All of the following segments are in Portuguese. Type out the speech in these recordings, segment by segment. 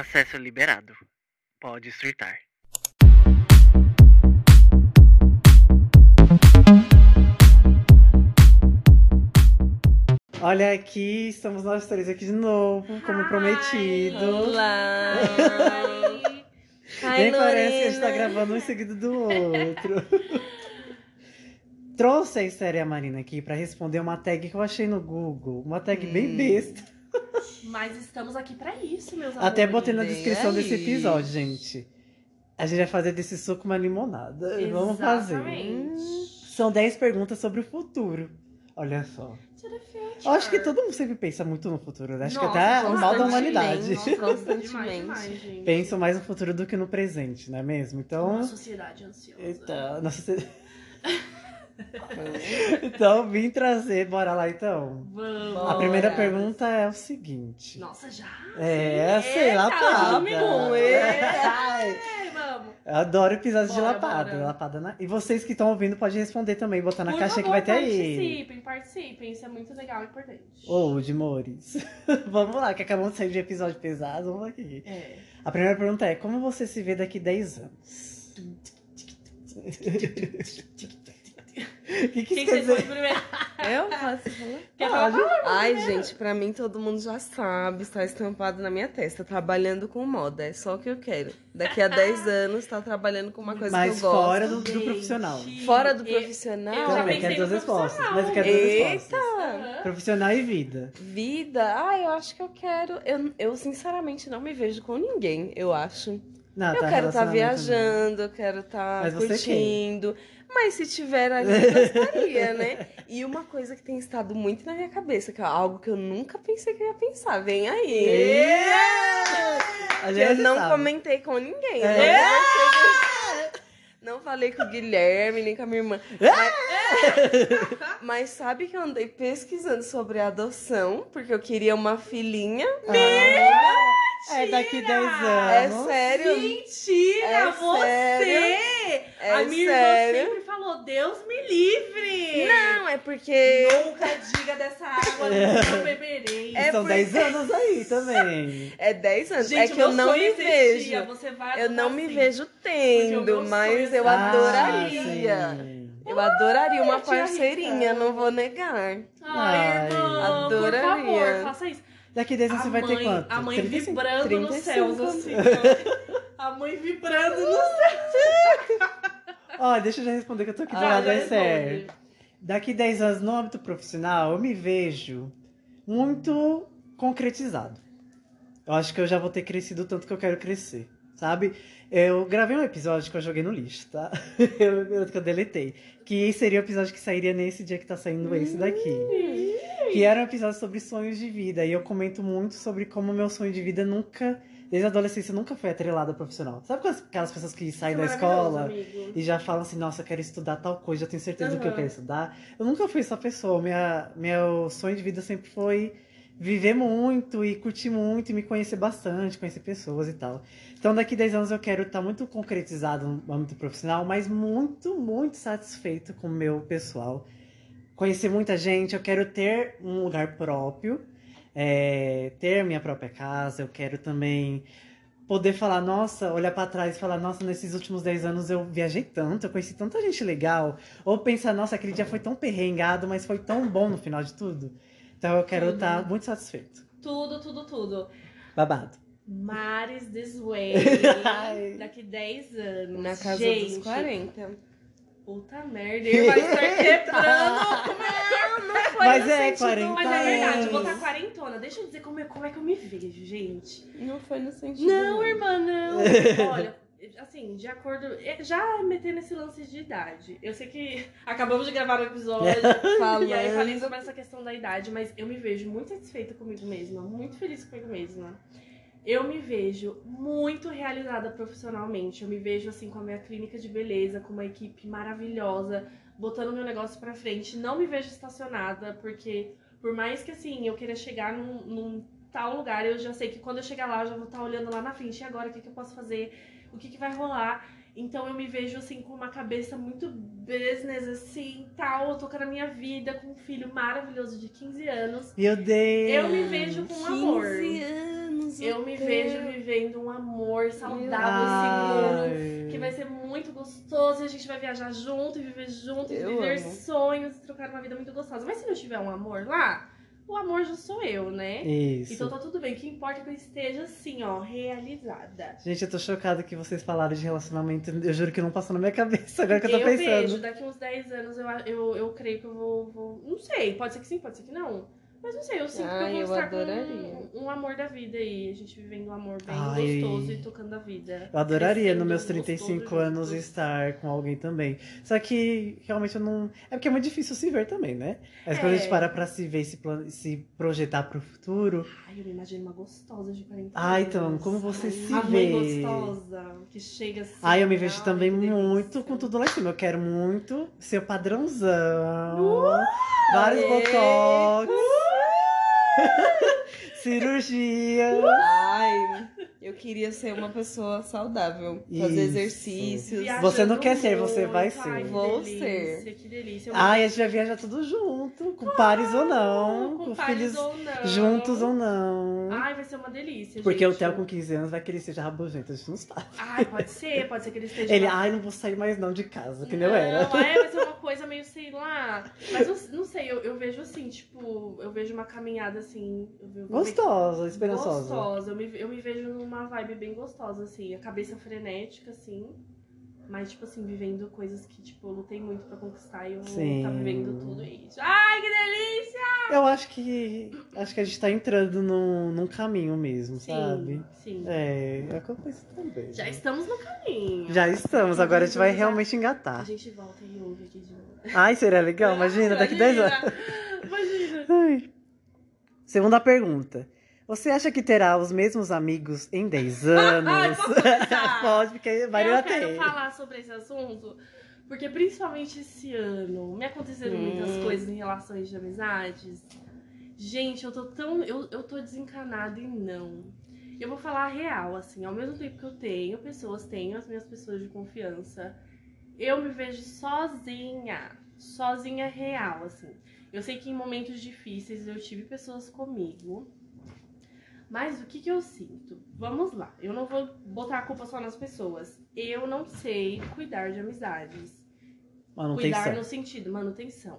Acesso liberado. Pode surtar. Olha aqui, estamos nós três aqui de novo, como Hi. prometido. Olá! Ai, Nem parece que a gente tá gravando um em seguida do outro. Trouxe a Esther e a Marina aqui pra responder uma tag que eu achei no Google. Uma tag bem Hum. besta. Mas estamos aqui pra isso, meus Até amores. botei na descrição aí. desse episódio, gente. A gente vai fazer desse suco uma limonada. Vamos fazer. Exatamente. São 10 perguntas sobre o futuro. Olha só. Eu acho que todo mundo sempre pensa muito no futuro, né? Acho que Nossa, até o mal da humanidade. Nossa, Constantemente. demais. Pensam mais no futuro do que no presente, não é mesmo? Então. Uma sociedade ansiosa. Então, nossa, então vim trazer, bora lá então. Vamos. A primeira Bora. pergunta é o seguinte. Nossa, já? É, sei, Eita, lapada. É, vamos. Eu adoro episódios de Bora, lapada. bora. lapada na- E vocês que estão ouvindo podem responder também, botar na Por caixa que favor, vai ter aí. Participem, participem. Isso é muito legal e importante. Ô, de Mores. vamos lá, que acabamos de sair de episódio pesado, vamos aqui. É. A primeira pergunta é: como você se vê daqui 10 anos? O que, que Quem isso quer dizer? primeiro? Eu posso falar? Quer falar? Ai, gente, pra mim todo mundo já sabe, está estampado na minha testa, trabalhando com moda, é só o que eu quero. Daqui a 10 anos, tá trabalhando com uma coisa Mas que eu gosto. fora do, do profissional. Fora do eu- profissional. eu já Também, quero duas respostas. Mas eu quero duas Eita! respostas. Aham. Profissional e vida. Vida, ah, eu acho que eu quero. Eu, eu sinceramente não me vejo com ninguém, eu acho. Não, eu tá, quero estar relacionamento viajando, eu quero estar Mas você curtindo. Mas se tiver ali, eu gostaria, né? E uma coisa que tem estado muito na minha cabeça, que é algo que eu nunca pensei que eu ia pensar. Vem aí. gente eu não sabe. comentei com ninguém. É. né? Não falei com o Guilherme, nem com a minha irmã. Mas, mas sabe que eu andei pesquisando sobre adoção, porque eu queria uma filhinha. Ah, é daqui 10 É anos. sério? Mentira, É você! sério? É a minha sério? irmã sempre falou, Deus me livre! Não, é porque. Nunca diga dessa água, não beberei. É São por- 10 anos aí também. É 10 anos. Gente, é que eu não me é vejo. Você vai Eu não adotar me vejo Porque tendo, mas é eu ser- adoraria. Ah, sim. Eu adoraria uma parceirinha, não vou negar. Ai, Ai, irmã, adoraria. por favor, faça isso. Daqui 10 anos você vai ter quanto? A mãe 35? vibrando nos 35. céus, assim. A mãe vibrando nos céus. Ó, deixa eu já responder que eu tô aqui do Ah, lado da Esther. responde. Daqui 10 anos, no âmbito profissional, eu me vejo muito concretizado. Eu acho que eu já vou ter crescido o tanto que eu quero crescer, sabe? Eu gravei um episódio que eu joguei no lixo, tá? Eu, que eu deletei. Que seria o episódio que sairia nesse dia que tá saindo esse daqui. Que era um episódio sobre sonhos de vida. E eu comento muito sobre como meu sonho de vida nunca, desde a adolescência, nunca foi atrelado ao profissional. Sabe aquelas- pessoas que saem da é maravilhoso, escola amigo. e já falam assim, nossa, eu quero estudar tal coisa, eu tenho certeza do que eu quero estudar. Eu nunca fui essa pessoa. Minha, meu sonho de vida sempre foi viver muito e curtir muito e me conhecer bastante, conhecer pessoas e tal. Então daqui 10 anos eu quero estar muito concretizado no âmbito profissional, mas muito, muito satisfeito com o meu pessoal. Conhecer muita gente, eu quero ter um lugar próprio, é, ter minha própria casa, eu quero também poder falar, nossa, olhar pra trás e falar, nossa, nesses últimos 10 anos eu viajei tanto, eu conheci tanta gente legal. Ou pensar, nossa, aquele dia foi tão perrengado, mas foi tão bom no final de tudo. Então eu quero estar muito satisfeito. Tudo, tudo, tudo. Babado. Mares this way. Daqui 10 anos. Na casa Gente, dos 40. Puta merda, ele vai estar quebrando. Não, não foi Mas no é, sentido 40 Mas é verdade, anos. vou estar quarentona. Deixa eu dizer como é, como é que eu me vejo, gente. Não foi no sentido. Não, irmã, não. Olha, assim, de acordo. Já meter nesse lance de idade. Eu sei que acabamos de gravar o episódio. Falando. E aí falei sobre essa questão da idade, mas eu me vejo muito satisfeita comigo mesma, muito feliz comigo mesma. Eu me vejo muito realizada profissionalmente. Eu me vejo assim com a minha clínica de beleza, com uma equipe maravilhosa, botando meu negócio pra frente. Não me vejo estacionada, porque por mais que assim eu queira chegar num, num tal lugar, eu já sei que quando eu chegar lá, eu já vou estar olhando lá na frente. E agora, o que, que eu posso fazer? O que, que vai rolar? Então eu me vejo assim com uma cabeça muito business, assim, tal, tocando a minha vida, com um filho maravilhoso de 15 anos. Meu Deus. Eu me vejo com amor. 15 anos, Deus. Eu me vejo vivendo um amor saudável, Ai. seguro, que vai ser muito gostoso e a gente vai viajar junto e viver junto e Eu viver amo. sonhos e trocar uma vida muito gostosa. Mas se não tiver um amor lá, o amor já sou eu, né? Isso. Então tá tudo bem. O que importa é que eu esteja assim, ó, realizada. Gente, eu tô chocada que vocês falaram de relacionamento. Eu juro que não passou na minha cabeça agora que eu tô eu pensando. vejo, daqui uns 10 anos eu, eu, eu creio que eu vou, vou- Não sei, pode ser que sim, pode ser que não. Mas não sei, eu sinto que Ai, eu eu vou estar adoraria. com um, um amor da vida aí. A gente vivendo um amor bem Ai. gostoso e tocando a vida. Eu adoraria, Crescendo nos meus gostoso 35 anos, estar com alguém também. Só que realmente eu não. É porque é muito difícil se ver também, né? Mas quando a gente É. para pra se ver e se, plan- se projetar pro futuro. Ai, eu me imagino uma gostosa de 40 Ah, anos. então, como você se a mãe vê? gostosa, que chega assim. Ai, eu me vejo ai, também muito com tudo lá em cima. Eu quero muito ser o padrãozão. Vários Aê! botox. Cirurgia. Ai, eu queria ser uma pessoa saudável. Fazer Isso. exercícios. Viajando Você não quer ser, você vai. Ai, ser. que Vou delícia, ser. Que delícia. Eu Ai, a gente vai viajar tudo junto. Com pares ou não. com Com, pares filhos ou não. juntos ou não. Ai, vai ser uma delícia, Porque o gente. Theo com 15 anos vai querer ser rabugento, a gente não sabe. Ai, pode ser, pode ser que ele esteja. Ele, ai, não vou sair mais não de casa, que eu não, era. é, vai ser uma coisa meio, sei lá. Mas eu não sei, eu, eu vejo assim, tipo, eu vejo uma caminhada assim. Eu, eu, Gostosa, esperançosa. Gostosa. Eu me, eu me vejo numa vibe bem gostosa, assim. A cabeça frenética, assim. Mas, tipo assim, vivendo coisas que, tipo, eu lutei muito pra conquistar e eu Sim. tá vivendo tudo isso. Ai, que delícia! Eu acho que. Acho que a gente tá entrando num, num caminho mesmo, Sim, sabe? sim. É, é o que eu penso também. Já estamos no caminho. Já estamos, agora a gente vai Já- realmente A engatar. gente volta e ouve aqui de novo. Ai, seria legal, imagina, daqui 10 anos. Imagina. Ai. Segunda pergunta. Você acha que terá os mesmos amigos em 10 anos? Pode, porque Maria eu quero tem. falar sobre esse assunto, porque principalmente esse ano me aconteceram muitas Hum. coisas em relações de amizades. Gente, eu tô tão. Eu, eu tô desencanada e não. Eu vou falar a real, assim, ao mesmo tempo que eu tenho pessoas, tenho as minhas pessoas de confiança, eu me vejo sozinha. Sozinha real, assim. Eu sei que em momentos difíceis eu tive pessoas comigo. Mas o que, que eu sinto? Vamos lá, eu não vou botar a culpa só nas pessoas. Eu não sei cuidar de amizades. Cuidar Manutenção. no sentido, manutenção.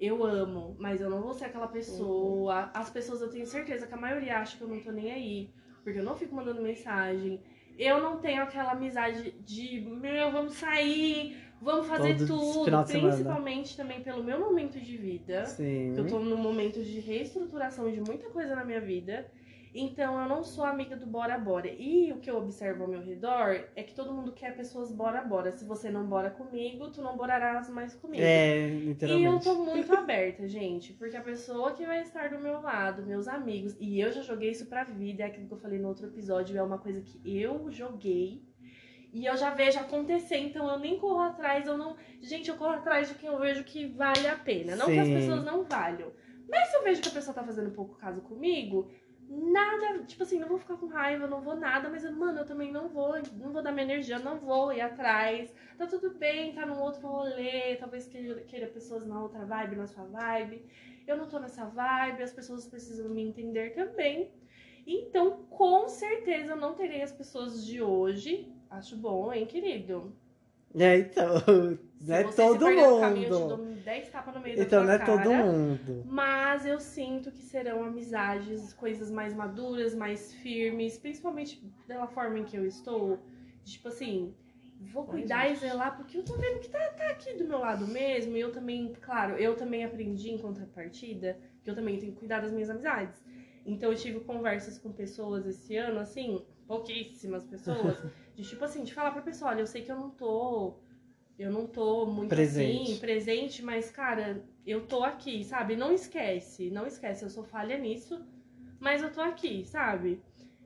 Eu amo, mas eu não vou ser aquela pessoa. As pessoas eu tenho certeza que a maioria acha que eu não tô nem aí. Porque eu não fico mandando mensagem. Eu não tenho aquela amizade de, meu, vamos sair, vamos fazer Todo tudo. Principalmente também pelo meu momento de vida. Sim. Eu tô num momento de reestruturação de muita coisa na minha vida. Então eu não sou amiga do bora bora. E o que eu observo ao meu redor é que todo mundo quer pessoas bora bora. Se você não bora comigo, tu não borarás mais comigo. É, E eu literalmente. tô muito aberta, gente, porque a pessoa que vai estar do meu lado, meus amigos, e eu já joguei isso pra vida, é aquilo que eu falei no outro episódio, é uma coisa que eu joguei e eu já vejo acontecer, então eu nem corro atrás, eu não. Gente, eu corro atrás de quem eu vejo que vale a pena. Não que as Sim. pessoas não valham. Mas se eu vejo que a pessoa tá fazendo pouco caso comigo, nada, tipo assim, não vou ficar com raiva, não vou nada, mas, mano, eu também não vou, não vou dar minha energia, não vou ir atrás. Tá tudo bem, tá num outro rolê, talvez queira, queira pessoas na outra vibe, na sua vibe. Eu não tô nessa vibe, as pessoas precisam me entender também. Então, com certeza, eu não terei as pessoas de hoje. Acho bom, hein, querido? É, então. Não é todo mundo. Dou 10 tapas no meio da Então tua não é cara. todo mundo. Mas eu sinto que serão amizades, coisas mais maduras, mais firmes, principalmente pela forma em que eu estou. Tipo assim, vou Ai, cuidar e gente. zelar, porque eu tô vendo que tá, tá aqui do meu lado mesmo. E eu também, claro, eu também aprendi em contrapartida que eu também tenho que cuidar das minhas amizades. Então eu tive conversas com pessoas esse ano, assim, pouquíssimas pessoas, de tipo assim, de falar pra pessoa, olha, eu sei que eu não tô. Eu não tô muito Presente. assim, presente, mas, cara, eu tô aqui, sabe? Não esquece, não esquece, eu sou falha nisso, mas eu tô aqui, sabe?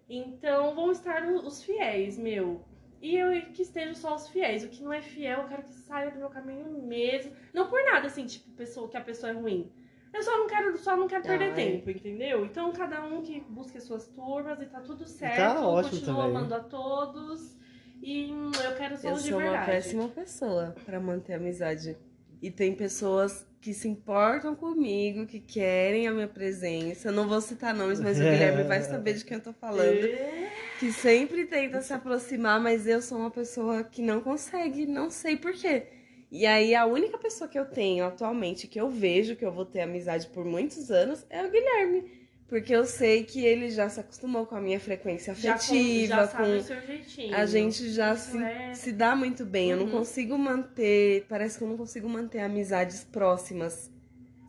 Então vão estar os fiéis, meu. E eu que estejam só os fiéis. O que não é fiel, eu quero que saia do meu caminho mesmo. Não por nada, assim, tipo, pessoa, que a pessoa é ruim. Eu só não quero, só não quero perder Ai. tempo, entendeu? Então cada um que busque as suas turmas e tá tudo certo. Tá ótimo Continua também. amando a todos. E hum, eu quero só Eu de sou uma verdade. péssima pessoa pra manter amizade E tem pessoas que se importam comigo, que querem a minha presença. Eu não vou citar nomes, mas o Guilherme vai saber de quem eu tô falando. É. Que sempre tenta se aproximar, mas eu sou uma pessoa que não consegue, não sei por quê. E aí a única pessoa que eu tenho atualmente, que eu vejo que eu vou ter amizade por muitos anos, é o Guilherme. Porque eu sei que ele já se acostumou com a minha frequência Já, com, afetiva, já com o seu jeitinho. a gente já se, é- se dá muito bem. Eu não Uhum. consigo manter. Parece que eu não consigo manter amizades próximas.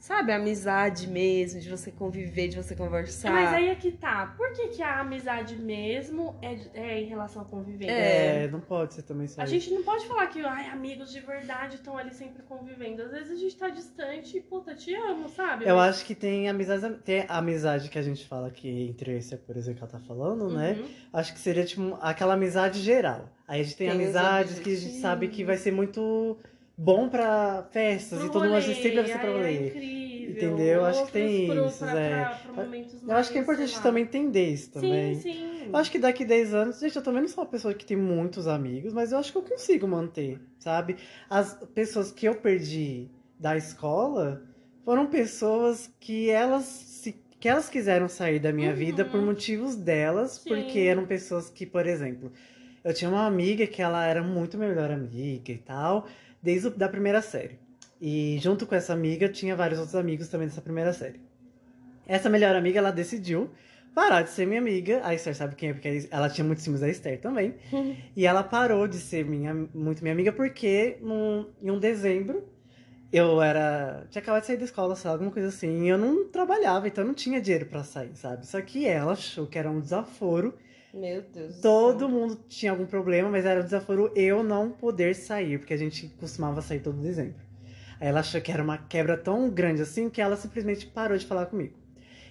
Sabe? Amizade mesmo, de você conviver, de você conversar. Mas aí é que tá. Por que, que a amizade mesmo é, é em relação à convivência? É, não pode ser também só A isso. gente não pode falar que ai, amigos de verdade estão ali sempre convivendo. Às vezes a gente tá distante e, puta, te amo, sabe? Eu Mas- acho que tem amizade, tem a amizade que a gente fala que entre esse, por exemplo, que ela tá falando, né? Uhum. Acho que seria tipo aquela amizade geral. Aí a gente tem, Tem amizades que a gente sabe que vai ser muito bom pra festas Pro e todo mundo sempre vai rolê, ser pra ai, é rolê. incrível. Entendeu? Acho que tem Outros isso, pra, é. pra- pra Eu acho que é importante também entender isso também. Sim, sim. Eu acho que daqui 10 anos, gente, eu também não sou uma pessoa que tem muitos amigos, mas eu acho que eu consigo manter, sabe? As pessoas que eu perdi da escola foram pessoas que elas se que elas quiseram sair da minha Uhum. vida por motivos delas, Sim. porque eram pessoas que, por exemplo, eu tinha uma amiga que ela era muito melhor amiga e tal, desde a da primeira série. E junto com essa amiga tinha vários outros amigos também dessa primeira série. Essa melhor amiga, ela decidiu parar de ser minha amiga. A Esther sabe quem é, porque ela tinha muitos ciúmes da Esther também. e ela parou de ser minha, muito minha amiga porque num, em um dezembro eu era. Tinha acabado de sair da escola, sei lá, alguma coisa assim. E eu não trabalhava, então eu não tinha dinheiro pra sair, sabe? Só que ela achou que era um desaforo. Meu Deus. do Todo mundo tinha algum problema, mas era um desaforo eu não poder sair, porque a gente costumava sair todo dezembro. Aí ela achou que era uma quebra tão grande assim que ela simplesmente parou de falar comigo.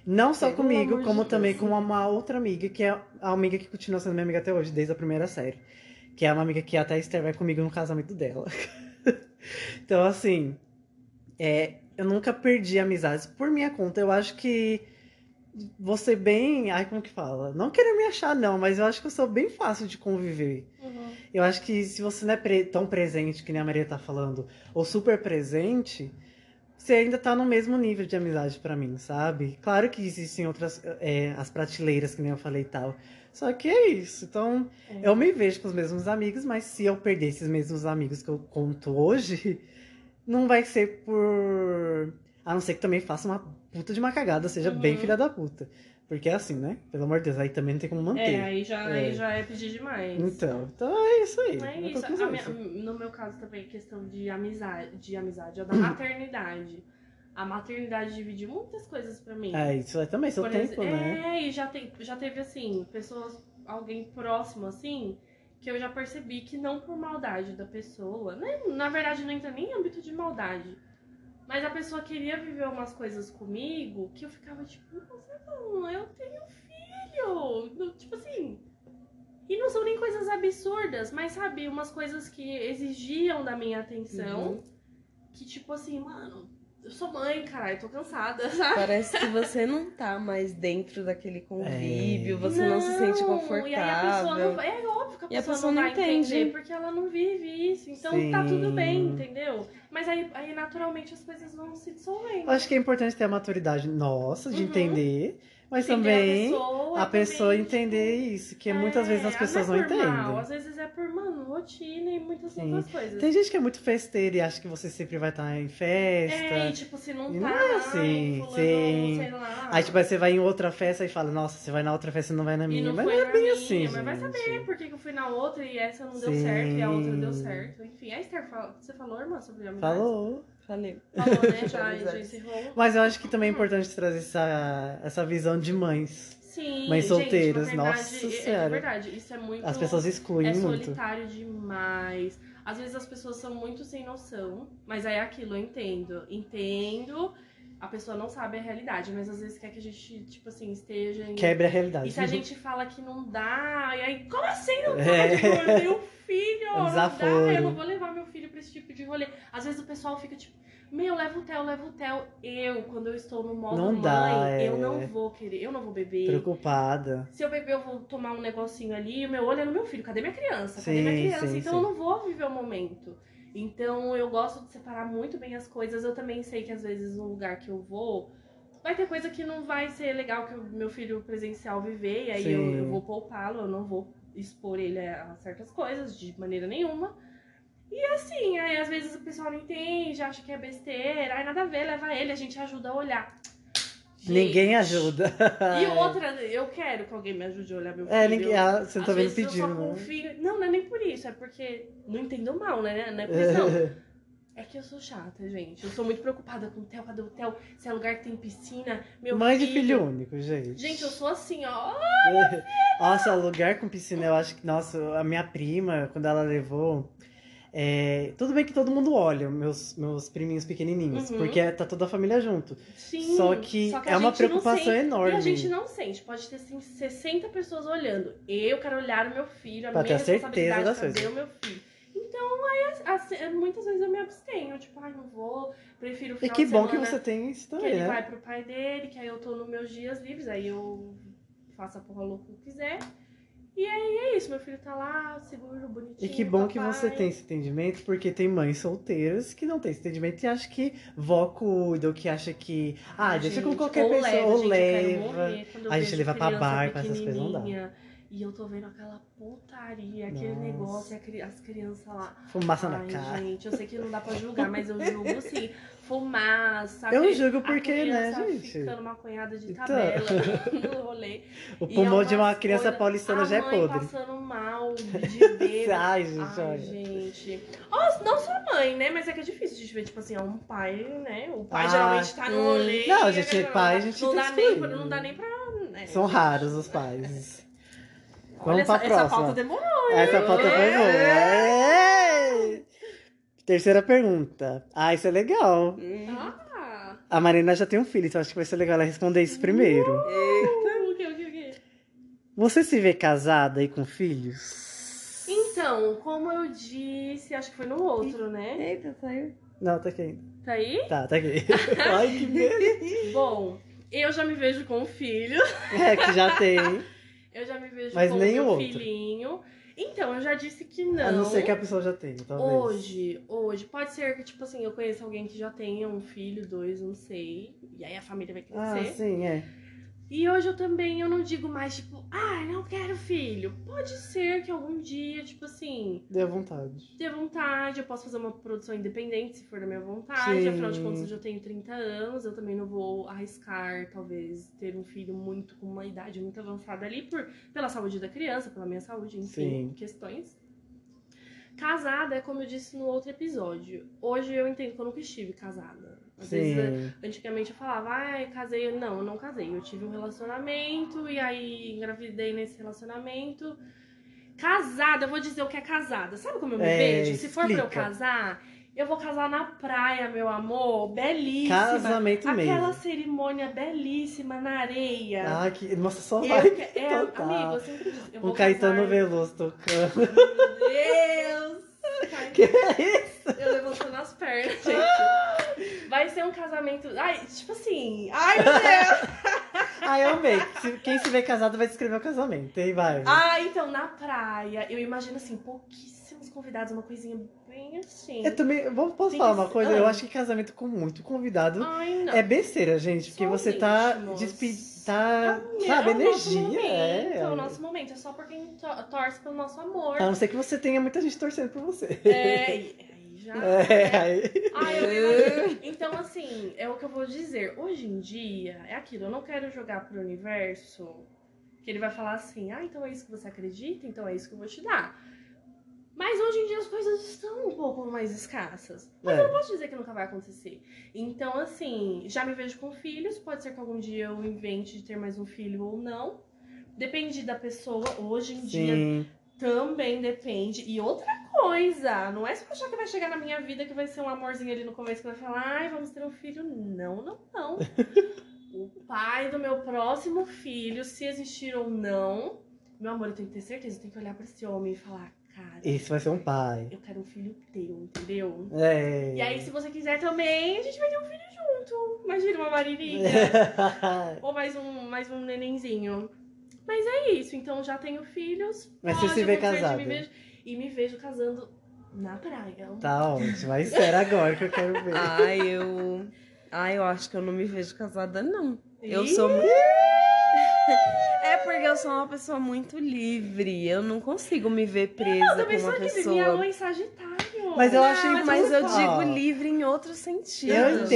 Não só comigo, como Deus. também com uma outra amiga, que é a amiga que continua sendo minha amiga até hoje, desde a primeira série. Que é uma amiga que até Esther vai comigo no casamento dela. então, assim, é, eu nunca perdi amizades por minha conta. Eu acho que você bem. Ai, como que fala? Não querer me achar, não, mas eu acho que eu sou bem fácil de conviver. Uhum. Eu acho que se você não é pre- tão presente, que nem a Maria tá falando, ou super presente, você ainda tá no mesmo nível de amizade pra mim, sabe? Claro que existem outras, é, as prateleiras, que nem eu falei e tal. Só que é isso. Então, É. eu me vejo com os mesmos amigos, mas se eu perder esses mesmos amigos que eu conto hoje, não vai ser por. A não ser que também faça uma puta de uma cagada, seja bem Uhum. filha da puta. Porque é assim, né? Pelo amor de Deus, aí também não tem como manter. É, aí já, É. aí já é pedir demais. Então, então é isso aí. É isso. minha- no meu caso também, questão de amizade, de amizade, é da maternidade. A maternidade divide muitas coisas pra mim. É, isso é também seu Por tempo, exe- né? É, e já, tem, já teve assim, pessoas, alguém próximo assim, que eu já percebi que não por maldade da pessoa, né? na verdade não entra nem em âmbito de maldade. Mas a pessoa queria viver umas coisas comigo que eu ficava tipo, nossa, não, eu tenho filho. Não, Tipo assim. E não são nem coisas absurdas, mas sabe, umas coisas que exigiam da minha atenção. Uhum. Que tipo assim, mano, eu sou mãe, cara, eu tô cansada, sabe? Parece que você não tá mais dentro daquele convívio, É. você não, se sente confortável. E aí a pessoa não vai. É que a E a pessoa, pessoa não entende. porque ela não vive isso. Então tá Sim. tudo bem, entendeu? Mas aí, aí naturalmente as coisas vão se dissolvendo. Eu acho que é importante ter a maturidade nossa de Uhum. entender, mas também a pessoa, a pessoa também, entender tipo, isso, que muitas vezes as é, pessoas não não é mal, entendem. Às vezes é por, mano, rotina e muitas Sim. outras coisas. Tem gente que é muito festeira e acha que você sempre vai estar em festa. É, e tipo, se não E tá, não é assim, fulano, sim. sei lá. Aí, tipo, aí você vai em outra festa e fala, nossa, você vai na outra festa e não vai na minha. não mas não é bem minha, assim, mas vai gente. saber por que eu fui na outra e essa não deu Sim. certo e a outra deu certo. Enfim, a Esther, fala- você falou, irmã, sobre amizade? Falou. Falei. Falou, né? Já, encerrou. Mas eu acho que também é importante trazer essa, essa visão de mães. Sim, Mães gente, solteiras, maternidade nossa é- senhora. É verdade, isso é muito... As pessoas excluem É muito. solitário demais. Às vezes as pessoas são muito sem noção, mas aí é aquilo, eu entendo. Entendo, a pessoa não sabe a realidade, mas às vezes quer que a gente, tipo assim, esteja em... Quebra a realidade. E se a gente fala que não dá, e aí, como assim não dá? É. Tipo, eu tenho um filho, É não dá, eu não vou levar meu filho pra esse tipo de rolê. Às vezes o pessoal fica tipo, meu, leva o Theo, leva o Theo. Eu, quando eu estou no modo Não mãe, dá, é. eu não vou querer, eu não vou beber. Preocupada. Se eu beber, eu vou tomar um negocinho ali, o meu olho é no meu filho. Cadê minha criança? Cadê Sim, minha criança? sim, então sim. eu não vou viver o momento. Então eu gosto de separar muito bem as coisas. Eu também sei que às vezes no lugar que eu vou vai ter coisa que não vai ser legal que o meu filho presencial viver, e aí eu, eu vou poupá-lo, eu não vou expor ele a certas coisas de maneira nenhuma. E assim, aí às vezes o pessoal não entende, acha que é besteira, aí nada a ver, leva ele, a gente ajuda a olhar. Ninguém Gente, ajuda. E outra, eu quero que alguém me ajude a olhar meu filho. É, ninguém, ah, você não Às tá vendo vezes eu só pedindo, né? confio. Não, não é nem por isso, é porque. Não entendo mal, né? Não é por isso, não. É que eu sou chata, gente. Eu sou muito preocupada com o Theo, cadê o Theo? Se é lugar que tem piscina, meu Mãe de filho. filho único, gente. Gente, eu sou assim, ó. Nossa, lugar com piscina, eu acho que, nossa, a minha prima, quando ela levou. É, tudo bem que todo mundo olha, meus, meus priminhos pequenininhos, Uhum. porque tá toda a família junto. Sim. Só que, a é uma preocupação sente- enorme. E a gente não sente. Pode ter assim, 60 pessoas olhando. Eu quero olhar o meu filho, a Pra minha ter certeza responsabilidade das coisas. o meu filho. Então, aí, assim, muitas vezes eu me abstenho. Tipo, ai, não vou. Prefiro o E que bom que você tem isso que também, ele né? vai pro pai dele, que aí eu tô nos meus dias livres, aí eu faço a porra louca que eu quiser. E aí é isso, meu filho tá lá, seguro, bonitinho. E que bom que papai. você tem esse entendimento, porque tem mães solteiras que não têm esse entendimento e acham que vó cuida, ou que acha que. Ah, deixa com Gente, qualquer pessoa, leva, ou gente, leva. A gente leva pra criança bar, pra essas coisas não dá. E eu tô vendo aquela putaria, aquele Nossa. negócio, as crianças lá. Fumaça na Ai, cara. gente, eu sei que não dá pra julgar, mas eu julgo sim. Fumaça. Eu a cri- julgo a porque, né, gente? Ficando maconhada de Então. tabela no rolê. O E pulmão é de uma criança coisas- paulistana a já é podre. passando mal, de bêbado. Ai, gente, Ai, olha. gente. Ó, não só mãe, né? Mas é que é difícil a gente ver, tipo assim, ó, um pai, né? O pai Ah, geralmente tá no hum. rolê. Não, e gente, não dá- pai, a gente não tem dá, nem pra, não dá nem pra. né, São gente? raros os pais. Vamos Olha, pra essa, essa próxima. pauta demorou. hein? Essa pauta foi boa. É. Terceira pergunta. Ah, isso é legal. Ah, A Marina já tem um filho, então acho que vai ser legal ela responder isso primeiro. o que, o que, o que? Você se vê casada e com filhos? Então, como eu disse, acho que foi no outro, né? Eita, saiu. Não, tá aqui ainda. Tá aí? Tá, tá aqui. Ai, que medo. Bom, eu já me vejo com um filho. É, que já tem. Eu já me vejo Mas com nem meu o outro. filhinho. Então, eu já disse que não. A não ser que a pessoa já tenha, talvez. Hoje, hoje, pode ser que, tipo assim, eu conheço alguém que já tenha um filho, dois, não sei. E aí a família vai Ah, crescer. sim, é. E hoje eu também, eu não digo mais, tipo, ah, não quero filho. Pode ser que algum dia, tipo assim, Dê vontade. dê vontade, eu posso fazer uma produção independente se for da minha vontade. Sim. Afinal de contas, eu já tenho 30 anos, eu também não vou arriscar, talvez, ter um filho muito com uma idade muito avançada ali, por, pela saúde da criança, pela minha saúde, enfim, Sim. questões. Casada é como eu disse no outro episódio. Hoje eu entendo que eu nunca estive casada. Às vezes, Sim. antigamente eu falava, ai, casei. Não, eu não casei. Eu tive um relacionamento e aí engravidei nesse relacionamento. Casada, eu vou dizer o que é casada. Sabe como eu me É, vejo? Se for pra eu casar, eu vou casar na praia, meu amor. Belíssima. Casamento Aquela mesmo. cerimônia belíssima na areia. Ah, que... Nossa, só Eu vai. que- é, amigo, eu sempre disse. Eu O Caetano casar... Veloso tocando. Meu Deus! Que é isso? Eu levantando as pernas, gente. Vai ser um casamento. Ai, tipo assim. Ai, meu Deus! Ah, eu amei. Quem se vê casado vai descrever o casamento. E vai. Ah, então, na praia, eu imagino assim, pouquíssimos convidados, uma coisinha bem assim. Eu também. Vamos, posso Tem falar uma coisa? ah. Eu acho que casamento com muito convidado Ai, não. é besteira, gente. Porque você tá íntimos. despe... tá, É sabe, nosso energia. momento, é. é o nosso momento. É só por quem to- torce pelo nosso amor. A não ser que você tenha muita gente torcendo por você. É, já. É, aí. Ai. Então, assim, é o que eu vou dizer. Hoje em dia, é aquilo. Eu não quero jogar pro universo que ele vai falar assim: ah, então é isso que você acredita, então é isso que eu vou te dar. Mas hoje em dia as coisas estão um pouco mais escassas. Mas eu não É. posso dizer que nunca vai acontecer. Então, assim, já me vejo com filhos. Pode ser que algum dia eu invente de ter mais um filho ou não. Depende da pessoa. Hoje em dia Sim. também depende. E outra coisa, não é só achar que vai chegar na minha vida que vai ser um amorzinho ali no começo que vai falar, ai, vamos ter um filho. Não, não, não. o pai do meu próximo filho, se existir ou não, meu amor, eu tenho que ter certeza, eu tenho que olhar pra esse homem e falar, cara, Esse vai ser um pai. eu quero um filho teu, entendeu? É. E aí, se você quiser também, a gente vai ter um filho junto. Imagina uma marininha. Ou mais um, mais um nenenzinho. Mas é isso, então já tenho filhos. Mas você pode se vê acontecer e me vejo casando Na praia. Tá ótimo. Mas sério agora que eu quero ver. Ai, eu. Ai, eu acho que eu não me vejo casada, não. Eu Ih! sou muito. É porque eu sou uma pessoa muito livre. Eu não consigo me ver presa Eu com também sou uma livre. Minha lua pessoa. Mas eu Não, achei mas eu Ó, digo livre em outro sentido. Eu entendo,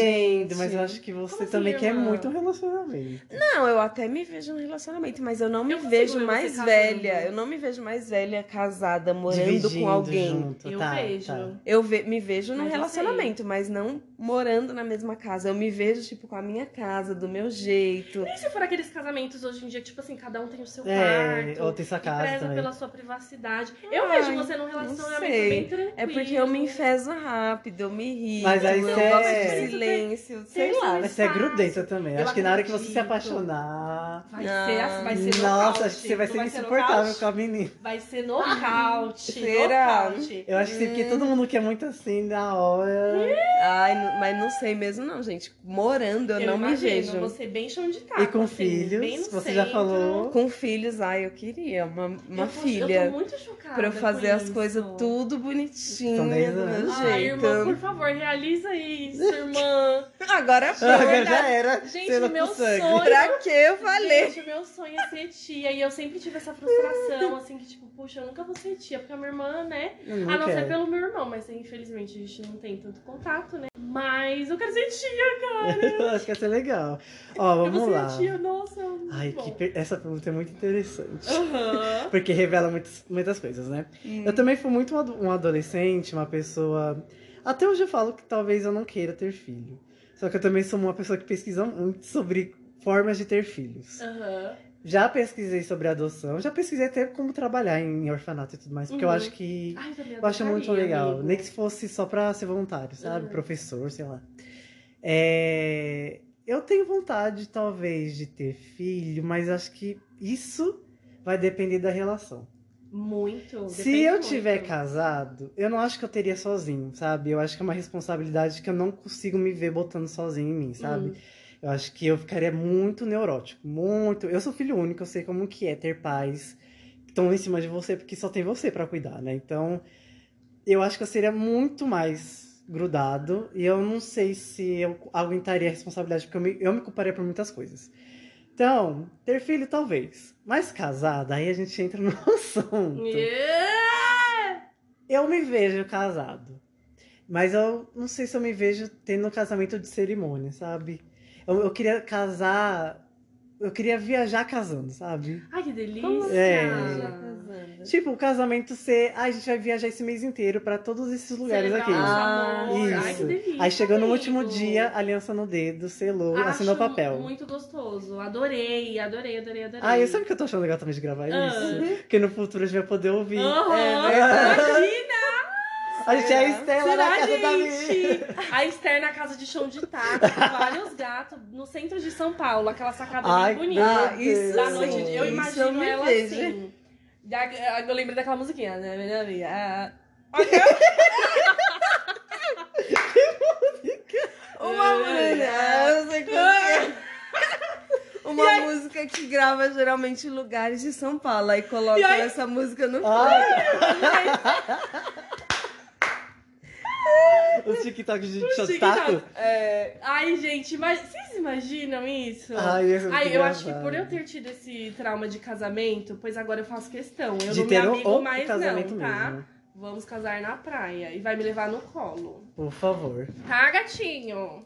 gente. mas eu acho que você Como também assim, quer irmã? muito um relacionamento. Não, eu até me vejo no relacionamento, mas eu não me Eu vejo mais casando. velha. Eu não me vejo mais velha, casada, morando Dividindo com alguém. junto. Eu tá, vejo. tá. Eu ve- me vejo no Mas eu relacionamento, mas não morando na mesma casa. Eu me vejo, tipo, com a minha casa, do meu jeito. E se for aqueles casamentos hoje em dia, tipo assim, cada um tem o seu É, quarto. ou tem sua e casa preza também. pela sua privacidade. Eu Ai, vejo você num relacionamento bem tranquilo. É porque eu me enfezo rápido, eu me irrito, Mas aí eu cê- gosto é- de silêncio, Tem sei lá. Mas você é grudenta também. Eu acho que na hora que você se apaixonar. Vai ser, assim, vai ser Nossa, nocaute. acho que você vai Não ser ser insuportável nocaute? com a menina. Vai ser nocaute. Será? nocaute. Eu acho que sim, porque todo mundo quer muito assim na hora. Ai, não- mas não sei mesmo não, gente. Morando eu, não me imagino, vejo. Você bem chão de taco. E com assim, bem filhos, no você já centro. falou. Com filhos, ai, eu queria uma, uma Eu tô- filha. Eu tô muito chocada. Pra eu fazer com as coisas tudo bonitinho, Do meu. Ai, jeito. irmã, por favor, realiza isso, irmã. Agora foi. Agora já era. Gente, meu sangue. sonho- Pra que eu falei? Gente, o meu sonho é ser tia. E eu sempre tive essa frustração, assim, que tipo, puxa, eu nunca vou ser tia, porque a minha irmã, né? Eu não a não ser pelo meu irmão, mas infelizmente a gente não tem tanto contato, né? Mas eu quero ser tia, cara. Eu acho que ia ser legal. Ó, eu vamos vou lá. ser tia, nossa. muito Ai, bom. que per- essa pergunta é muito interessante. Aham. Porque revela muitas, muitas coisas, né? Hum. Eu também fui muito um adolescente, uma pessoa. Até hoje eu falo que talvez eu não queira ter filho. Só que eu também sou uma pessoa que pesquisa muito sobre formas de ter filhos. Aham. Já pesquisei sobre adoção, já pesquisei até como trabalhar em orfanato e tudo mais, porque eu Uhum. acho que. Ai, eu Eu acho muito legal. amigo. Nem que se fosse só pra ser voluntário, sabe? Uhum. Professor, sei lá. É, Eu tenho vontade, talvez, de ter filho, mas acho que isso vai depender da relação. Muito. Se eu muito. tiver casado, eu não acho que eu teria sozinho, sabe? Eu acho que é uma responsabilidade que eu não consigo me ver botando sozinho em mim, sabe? Hum. Eu acho que eu ficaria muito neurótico, muito. Eu sou filho único, eu sei como que é ter pais que estão em cima de você porque só tem você pra cuidar, né? Então, eu acho que eu seria muito mais grudado e eu não sei se eu aguentaria a responsabilidade porque eu me, eu me culparia por muitas coisas. Então, ter filho talvez, mas casada, aí a gente entra no assunto. Yeah! Eu me vejo casado. Mas eu não sei se eu me vejo tendo um casamento de cerimônia, sabe? Eu, eu queria casar. Eu queria viajar casando, sabe? Ai, que delícia. É. Tipo, o casamento ser. Ai, a gente vai viajar esse mês inteiro pra todos esses lugares aqui. Ah, amor. Ai, que isso. delícia. Aí chegou no último dia, aliança no dedo, selou, Acho assinou papel. Muito gostoso. Adorei, adorei, adorei, adorei. Ah, eu sabe o que eu tô achando legal também de gravar Ah. isso? Porque no futuro a gente vai poder ouvir. Aham, É imagina! A gente é a Estela da Será, casa da gente? minha. A Esther na casa de chão de taco, com vários gatos, no centro de São Paulo, aquela sacada Ai, bem bonita. Ah, isso da noite de... Eu Isso imagino ela vejo. assim. Da- Eu lembrei daquela musiquinha, né? Minha amiga? Ah, Uma mulher, eu sei como é. Uma música que grava geralmente em lugares de São Paulo. Aí coloca aí- essa música no Ah, Os TikToks de TikTok. É, Ai, gente, mas vocês imaginam isso? Ai, muito Ai, eu acho que por eu ter tido esse trauma de casamento, pois agora eu faço questão. Eu De não me ter o- amigo mais não, tá? mesmo. Vamos casar na praia. E vai me levar no colo. Por favor. Tá, gatinho?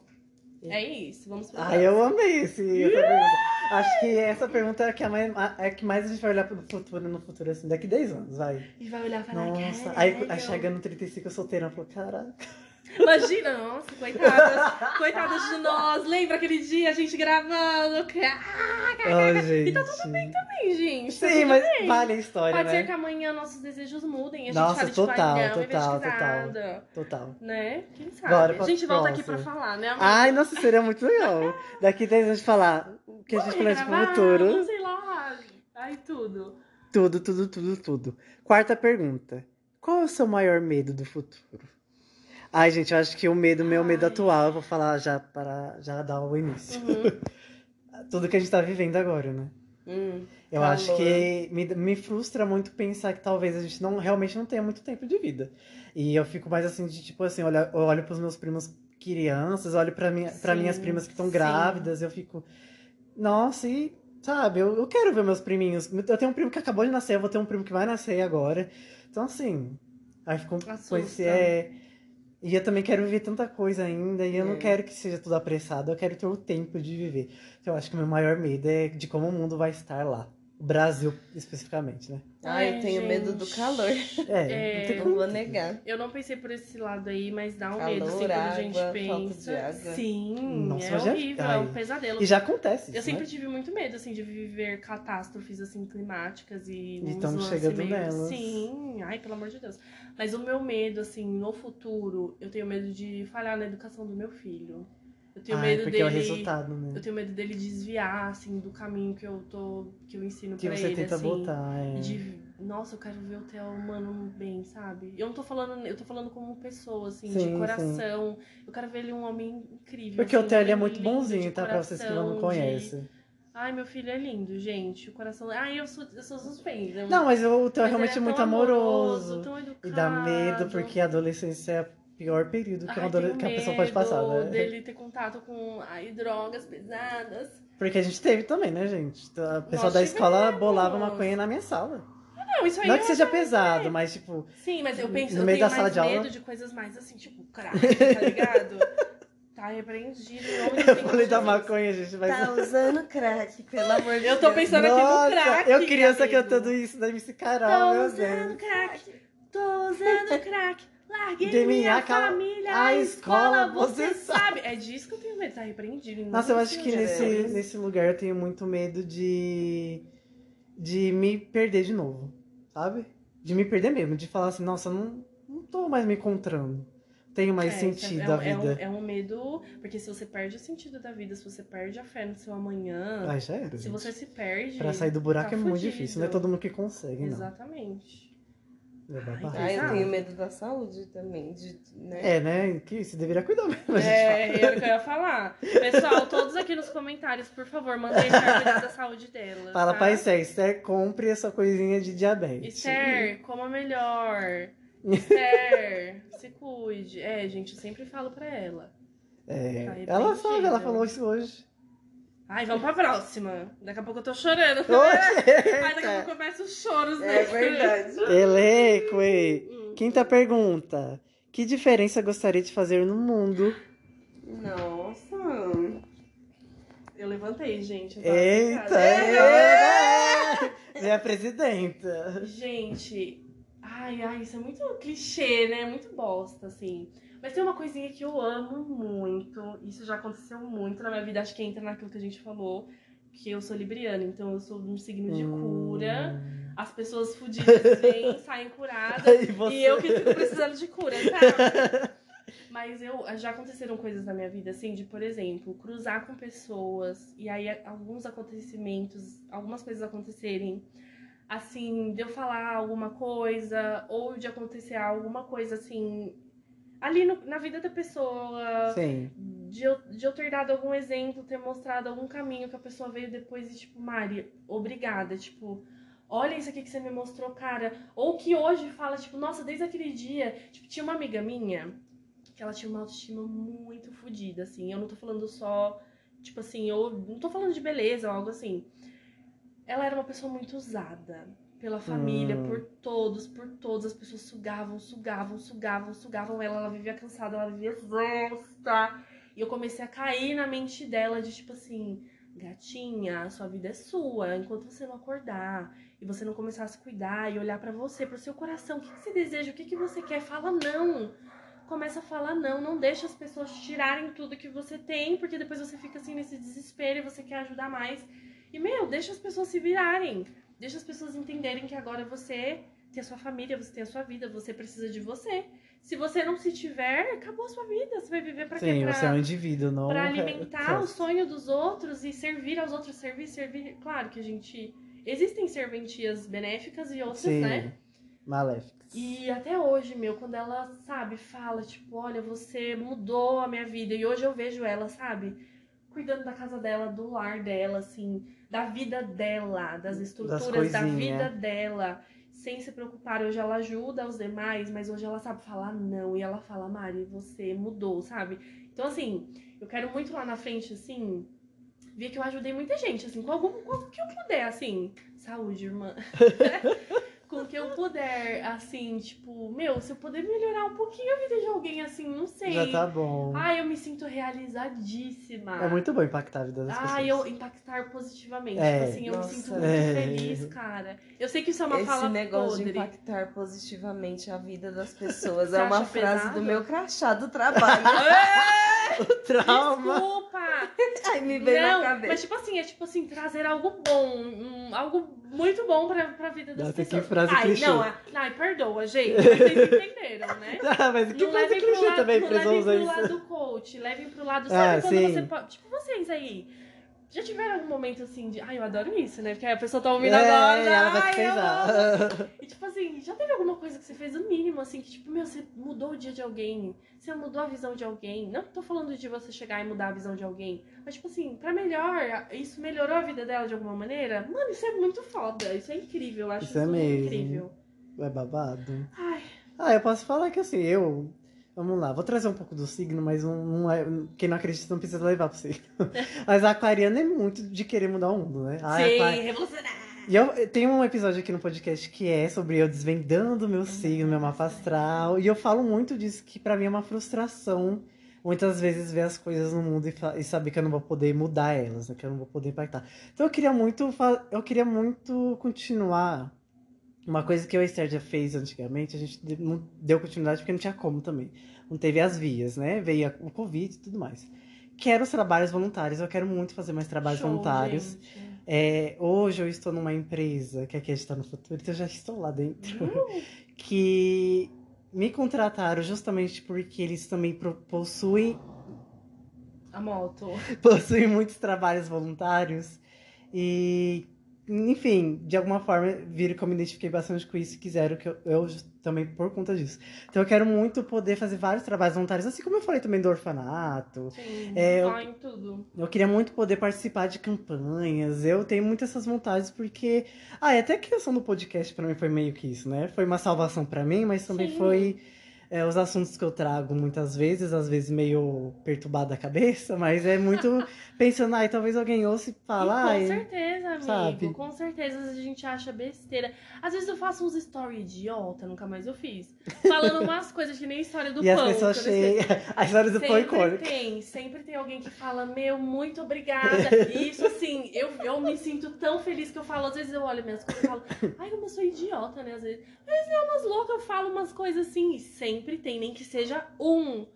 É isso, vamos pro Ai, eu amei esse, essa pergunta. Acho que essa pergunta é a que, mais, é a que mais a gente vai olhar pro futuro, no futuro, assim, daqui 10 anos, vai. E vai olhar para Nossa, cara. aí, aí chegando no 35 eu solteira, eu falo, caraca. Imagina, nossa, coitadas. coitadas de nós. Lembra aquele dia a gente gravando? Ai, gente. E tá tudo bem também, gente. tá Sim, mas bem. vale a história, Pode né? ser que amanhã nossos desejos mudem. A gente Nossa, fale de total, paredão, em vez de total, casada. Total. Né? Quem sabe? Bora a gente volta aqui pra falar, né, amiga? Ai, nossa, seria muito legal. Daqui 10 anos falar o que a gente planeja pro futuro. Sei lá. Ai, tudo. Tudo, tudo, tudo, tudo. Quarta pergunta. Qual é o seu maior medo do futuro? Ai, gente, eu acho que o medo, meu medo Ai. atual, eu vou falar já para já dar o início. Uhum. Tudo que a gente tá vivendo agora, né? Hum, Eu Calor. acho que me, me frustra muito pensar que talvez a gente não realmente não tenha muito tempo de vida. E eu fico mais assim, de tipo assim, olha, eu olho pros meus primos crianças, olho pra, minha, Sim, minhas primas que estão grávidas, eu fico. Nossa, e. Sabe, eu, eu quero ver meus priminhos. Eu tenho um primo que acabou de nascer, eu vou ter um primo que vai nascer agora. Então, assim. Aí ficou com esse. É... E eu também quero viver tanta coisa ainda, e eu não É. quero que seja tudo apressado, eu quero ter o tempo de viver. Então, eu acho que o meu maior medo é de como o mundo vai estar lá. Brasil, especificamente, né? Ai, eu Ai, tenho medo do gente. calor. É, É, não tem Não como. vou negar. Eu não pensei por esse lado aí, mas dá um Calor, medo, assim, quando a gente água, pensa. Sim, Nossa, é já- horrível, é ai. um pesadelo. E já acontece. Eu isso, sempre né? tive muito medo, assim, de viver catástrofes, assim, climáticas e... lances chegando meio- nelas. Sim, ai, pelo amor de Deus. Mas o meu medo, assim, no futuro, eu tenho medo de falhar na educação do meu filho. Eu tenho Ai, medo porque dele... é o resultado, né? Eu tenho medo dele desviar, assim, do caminho que eu tô... Que eu ensino Que pra você ele, tenta assim. botar. É. E de, nossa, eu quero ver o Theo humano bem, sabe? Eu não tô falando, eu tô falando como pessoa, assim, Sim, de coração. Eu quero ver ele um homem incrível. Porque o assim, Theo um ele é muito bonzinho, tá? Pra vocês que não coração, de- conhecem. Ai, meu filho é lindo, gente. O coração. Ai, eu sou, eu sou suspeita. Não, mas o Theo é realmente é muito tão amoroso. tão E educado. dá medo, porque a adolescência é o pior período que, uma Ai, adole- que a pessoa pode passar, né? dele ter contato com ai, drogas pesadas. Porque a gente teve também, né, gente? A pessoa Nós da escola tivemos. bolava maconha na minha sala. Não, isso aí Não eu que seja pesado, mas tipo, Sim, mas eu penso, No eu meio tenho da sala mais de aula? medo de coisas mais assim, tipo, crack, tá ligado? tá repreendido eu falei da maconha, gente, mas. Tá usando crack, pelo amor de Eu tô Deus. pensando aqui no Nossa, crack. eu criança amigo. cantando isso da MC Tô Carol, meu usando Deus. crack, tô usando crack. Larguei De minha minha família, a a escola, você sabe. É disso que eu tenho medo, tá repreendido. Nossa, eu acho que nesse, nesse lugar eu tenho muito medo de. de me perder de novo, sabe? De me perder mesmo, de falar assim, nossa, eu não, não tô mais me encontrando. Tenho mais É, sentido é, da um- é um- vida. É um, medo, porque se você perde o sentido da vida, se você perde a fé no seu amanhã, Ai, já era. se gente. você se perde. Pra sair do buraco tá é muito fudido. difícil, não é todo mundo que consegue, não. Exatamente. É. Ah, eu tenho medo da saúde também, de, né? É, né? Que você deveria cuidar mesmo. a gente É, era o que eu ia falar. Pessoal, todos aqui nos comentários, por favor, mandem cuidar da saúde dela. Fala tá? pra Esther, Esther, compre essa coisinha de diabetes. Esther, coma melhor. Esther, se cuide. É, gente, eu sempre falo pra ela. É, Tá ela sabe, ela falou isso hoje. Ai, vamos pra próxima. Daqui a pouco eu tô chorando. Ai, daqui a pouco começam os choros, né? É verdade. Eleco, e Hum. quinta pergunta. Que diferença gostaria de fazer no mundo? Nossa. Eu levantei, gente. eu Eita! é, Minha presidenta. Gente, ai, ai, isso é muito clichê, né? Muito bosta, assim. Mas tem uma coisinha que eu amo muito, isso já aconteceu muito na minha vida, acho que entra naquilo que a gente falou, que eu sou libriana, então eu sou um signo de cura. As pessoas fodidas vêm, saem curadas, Hum. E você? e eu que fico precisando de cura, sabe? Mas eu já aconteceram coisas na minha vida, assim, de, por exemplo, cruzar com pessoas e aí alguns acontecimentos, algumas coisas acontecerem, assim, de eu falar alguma coisa, ou de acontecer alguma coisa assim, ali no- na vida da pessoa, Sim. de eu, de eu ter dado algum exemplo, ter mostrado algum caminho que a pessoa veio depois e, tipo, Mari, obrigada, tipo. Olha isso aqui que você me mostrou, cara. Ou que hoje fala, tipo, nossa, desde aquele dia. Tipo, tinha uma amiga minha que ela tinha uma autoestima muito fodida, assim. Eu não tô falando só, tipo assim, eu não tô falando de beleza ou algo assim. Ela era uma pessoa muito usada pela família, Hum. por todos, por todos. As pessoas sugavam, sugavam, sugavam, sugavam ela. Ela vivia cansada, ela vivia exausta. E eu comecei a cair na mente dela de tipo assim, gatinha, sua vida é sua. Enquanto você não acordar e você não começar a se cuidar e olhar pra você, pro seu coração, o que, que você deseja, o que, que você quer, fala não. Começa a falar não, não deixa as pessoas tirarem tudo que você tem, porque depois você fica assim nesse desespero e você quer ajudar mais. E, meu, deixa as pessoas se virarem. Deixa as pessoas entenderem que agora você tem a sua família, você tem a sua vida, você precisa de você. Se você não se tiver, acabou a sua vida. Você vai viver pra quê? Sim, Pra, você é um indivíduo, não. pra é- alimentar o sonho dos outros e servir aos outros, servir, servir. Claro que a gente. Existem serventias benéficas e outras, Sim. né? Maléficos. E até hoje, meu, quando ela, sabe, fala, tipo, olha, você mudou a minha vida. E hoje eu vejo ela, sabe, cuidando da casa dela, do lar dela, assim, da vida dela, das estruturas da coisinhas. vida dela, sem se preocupar. Hoje ela ajuda os demais, mas hoje ela sabe falar não. E ela fala, Mari, você mudou, sabe? Então, assim, eu quero muito lá na frente, assim, ver que eu ajudei muita gente, assim, com algum com o que eu puder, assim. Saúde, irmã. com o que eu puder, assim, tipo, meu, se eu puder melhorar um pouquinho a vida de alguém, assim, não sei. Já tá bom. Ai, eu me sinto realizadíssima. É muito bom impactar a vida das pessoas. Ai, eu impactar positivamente. É. Tipo assim, eu Nossa. me sinto muito É. feliz, cara. Eu sei que isso é uma Esse fala negócio podre. de impactar positivamente a vida das pessoas é uma frase pesado? do meu crachá do trabalho. Trauma. Desculpa! Ai, me veio na Não, cabeça. mas tipo assim, é tipo assim, trazer algo bom, um, algo muito bom pra, pra vida das Nossa, que pessoas. frase ai, clichê. não, é- ai, perdoa, gente, mas vocês entenderam, né? Ah, mas que Não frase levem pro clichê lado, também, não levem pro lado coach, levem pro lado, Ah, sabe quando sim. você pode. Tipo vocês aí. Já tiveram algum momento assim de. Ai, eu adoro isso, né? Porque a pessoa tá ouvindo É, agora. ela vai ai. E tipo assim, já teve alguma coisa que você fez o mínimo, assim, que tipo, meu, você mudou o dia de alguém, você mudou a visão de alguém. Não tô falando de você chegar e mudar a visão de alguém, mas tipo assim, pra melhor, isso melhorou a vida dela de alguma maneira? Mano, isso é muito foda, isso é incrível, eu acho Isso isso, é mesmo. incrível. É babado. Ai, Ah, eu posso falar que assim, eu. Vamos lá, vou trazer um pouco do signo, mas não, não é, quem não acredita não precisa levar pro signo. mas a aquariana é muito de querer mudar o mundo, né? A sim, revolucionário. E eu tem um episódio aqui no podcast que é sobre eu desvendando meu signo, meu mapa astral. E eu falo muito disso, que pra mim é uma frustração. Muitas vezes ver as coisas no mundo e, e saber que eu não vou poder mudar elas, né? Que eu não vou poder impactar. Então eu queria muito. Eu queria muito continuar. Uma coisa que e a Esther já fez antigamente, a gente não deu continuidade porque não tinha como também. Não teve as vias, né? Veio a- o Covid e tudo mais. Quero os trabalhos voluntários, eu quero muito fazer mais trabalhos Show, voluntários. gente. É, hoje eu estou numa empresa que aqui está no futuro, então eu já estou lá dentro. Que me contrataram justamente porque eles também possuem, A moto. possuem muitos trabalhos voluntários. E, enfim, de alguma forma viram que eu me identifiquei bastante com isso e quiseram que eu, eu também por conta disso. Então eu quero muito poder fazer vários trabalhos voluntários, assim como eu falei também do orfanato. Sim, É, eu- tá em tudo. Eu queria muito poder participar de campanhas. Eu tenho muitas essas vontades porque. Ah, e até a criação do podcast pra mim foi meio que isso, né? Foi uma salvação pra mim, mas também Sim. foi é, os assuntos que eu trago muitas vezes, às vezes meio perturbada a cabeça, mas é muito pensando, ai, talvez alguém ouça e fale, E com certeza, amigo. sabe? Com certeza às vezes a gente acha besteira. Às vezes eu faço uns story idiota, nunca mais eu fiz. Falando umas coisas que nem história do E as pão. pessoas nem sei. cheias. A história do pão Sempre icônica. tem, sempre tem alguém que fala, meu, muito obrigada. E isso, assim, eu, eu me sinto tão feliz que eu falo, às vezes eu olho minhas coisas e falo, ai, como eu sou idiota, né? Às vezes, mas é umas loucas, eu falo umas coisas assim, e sempre tem, nem que seja um,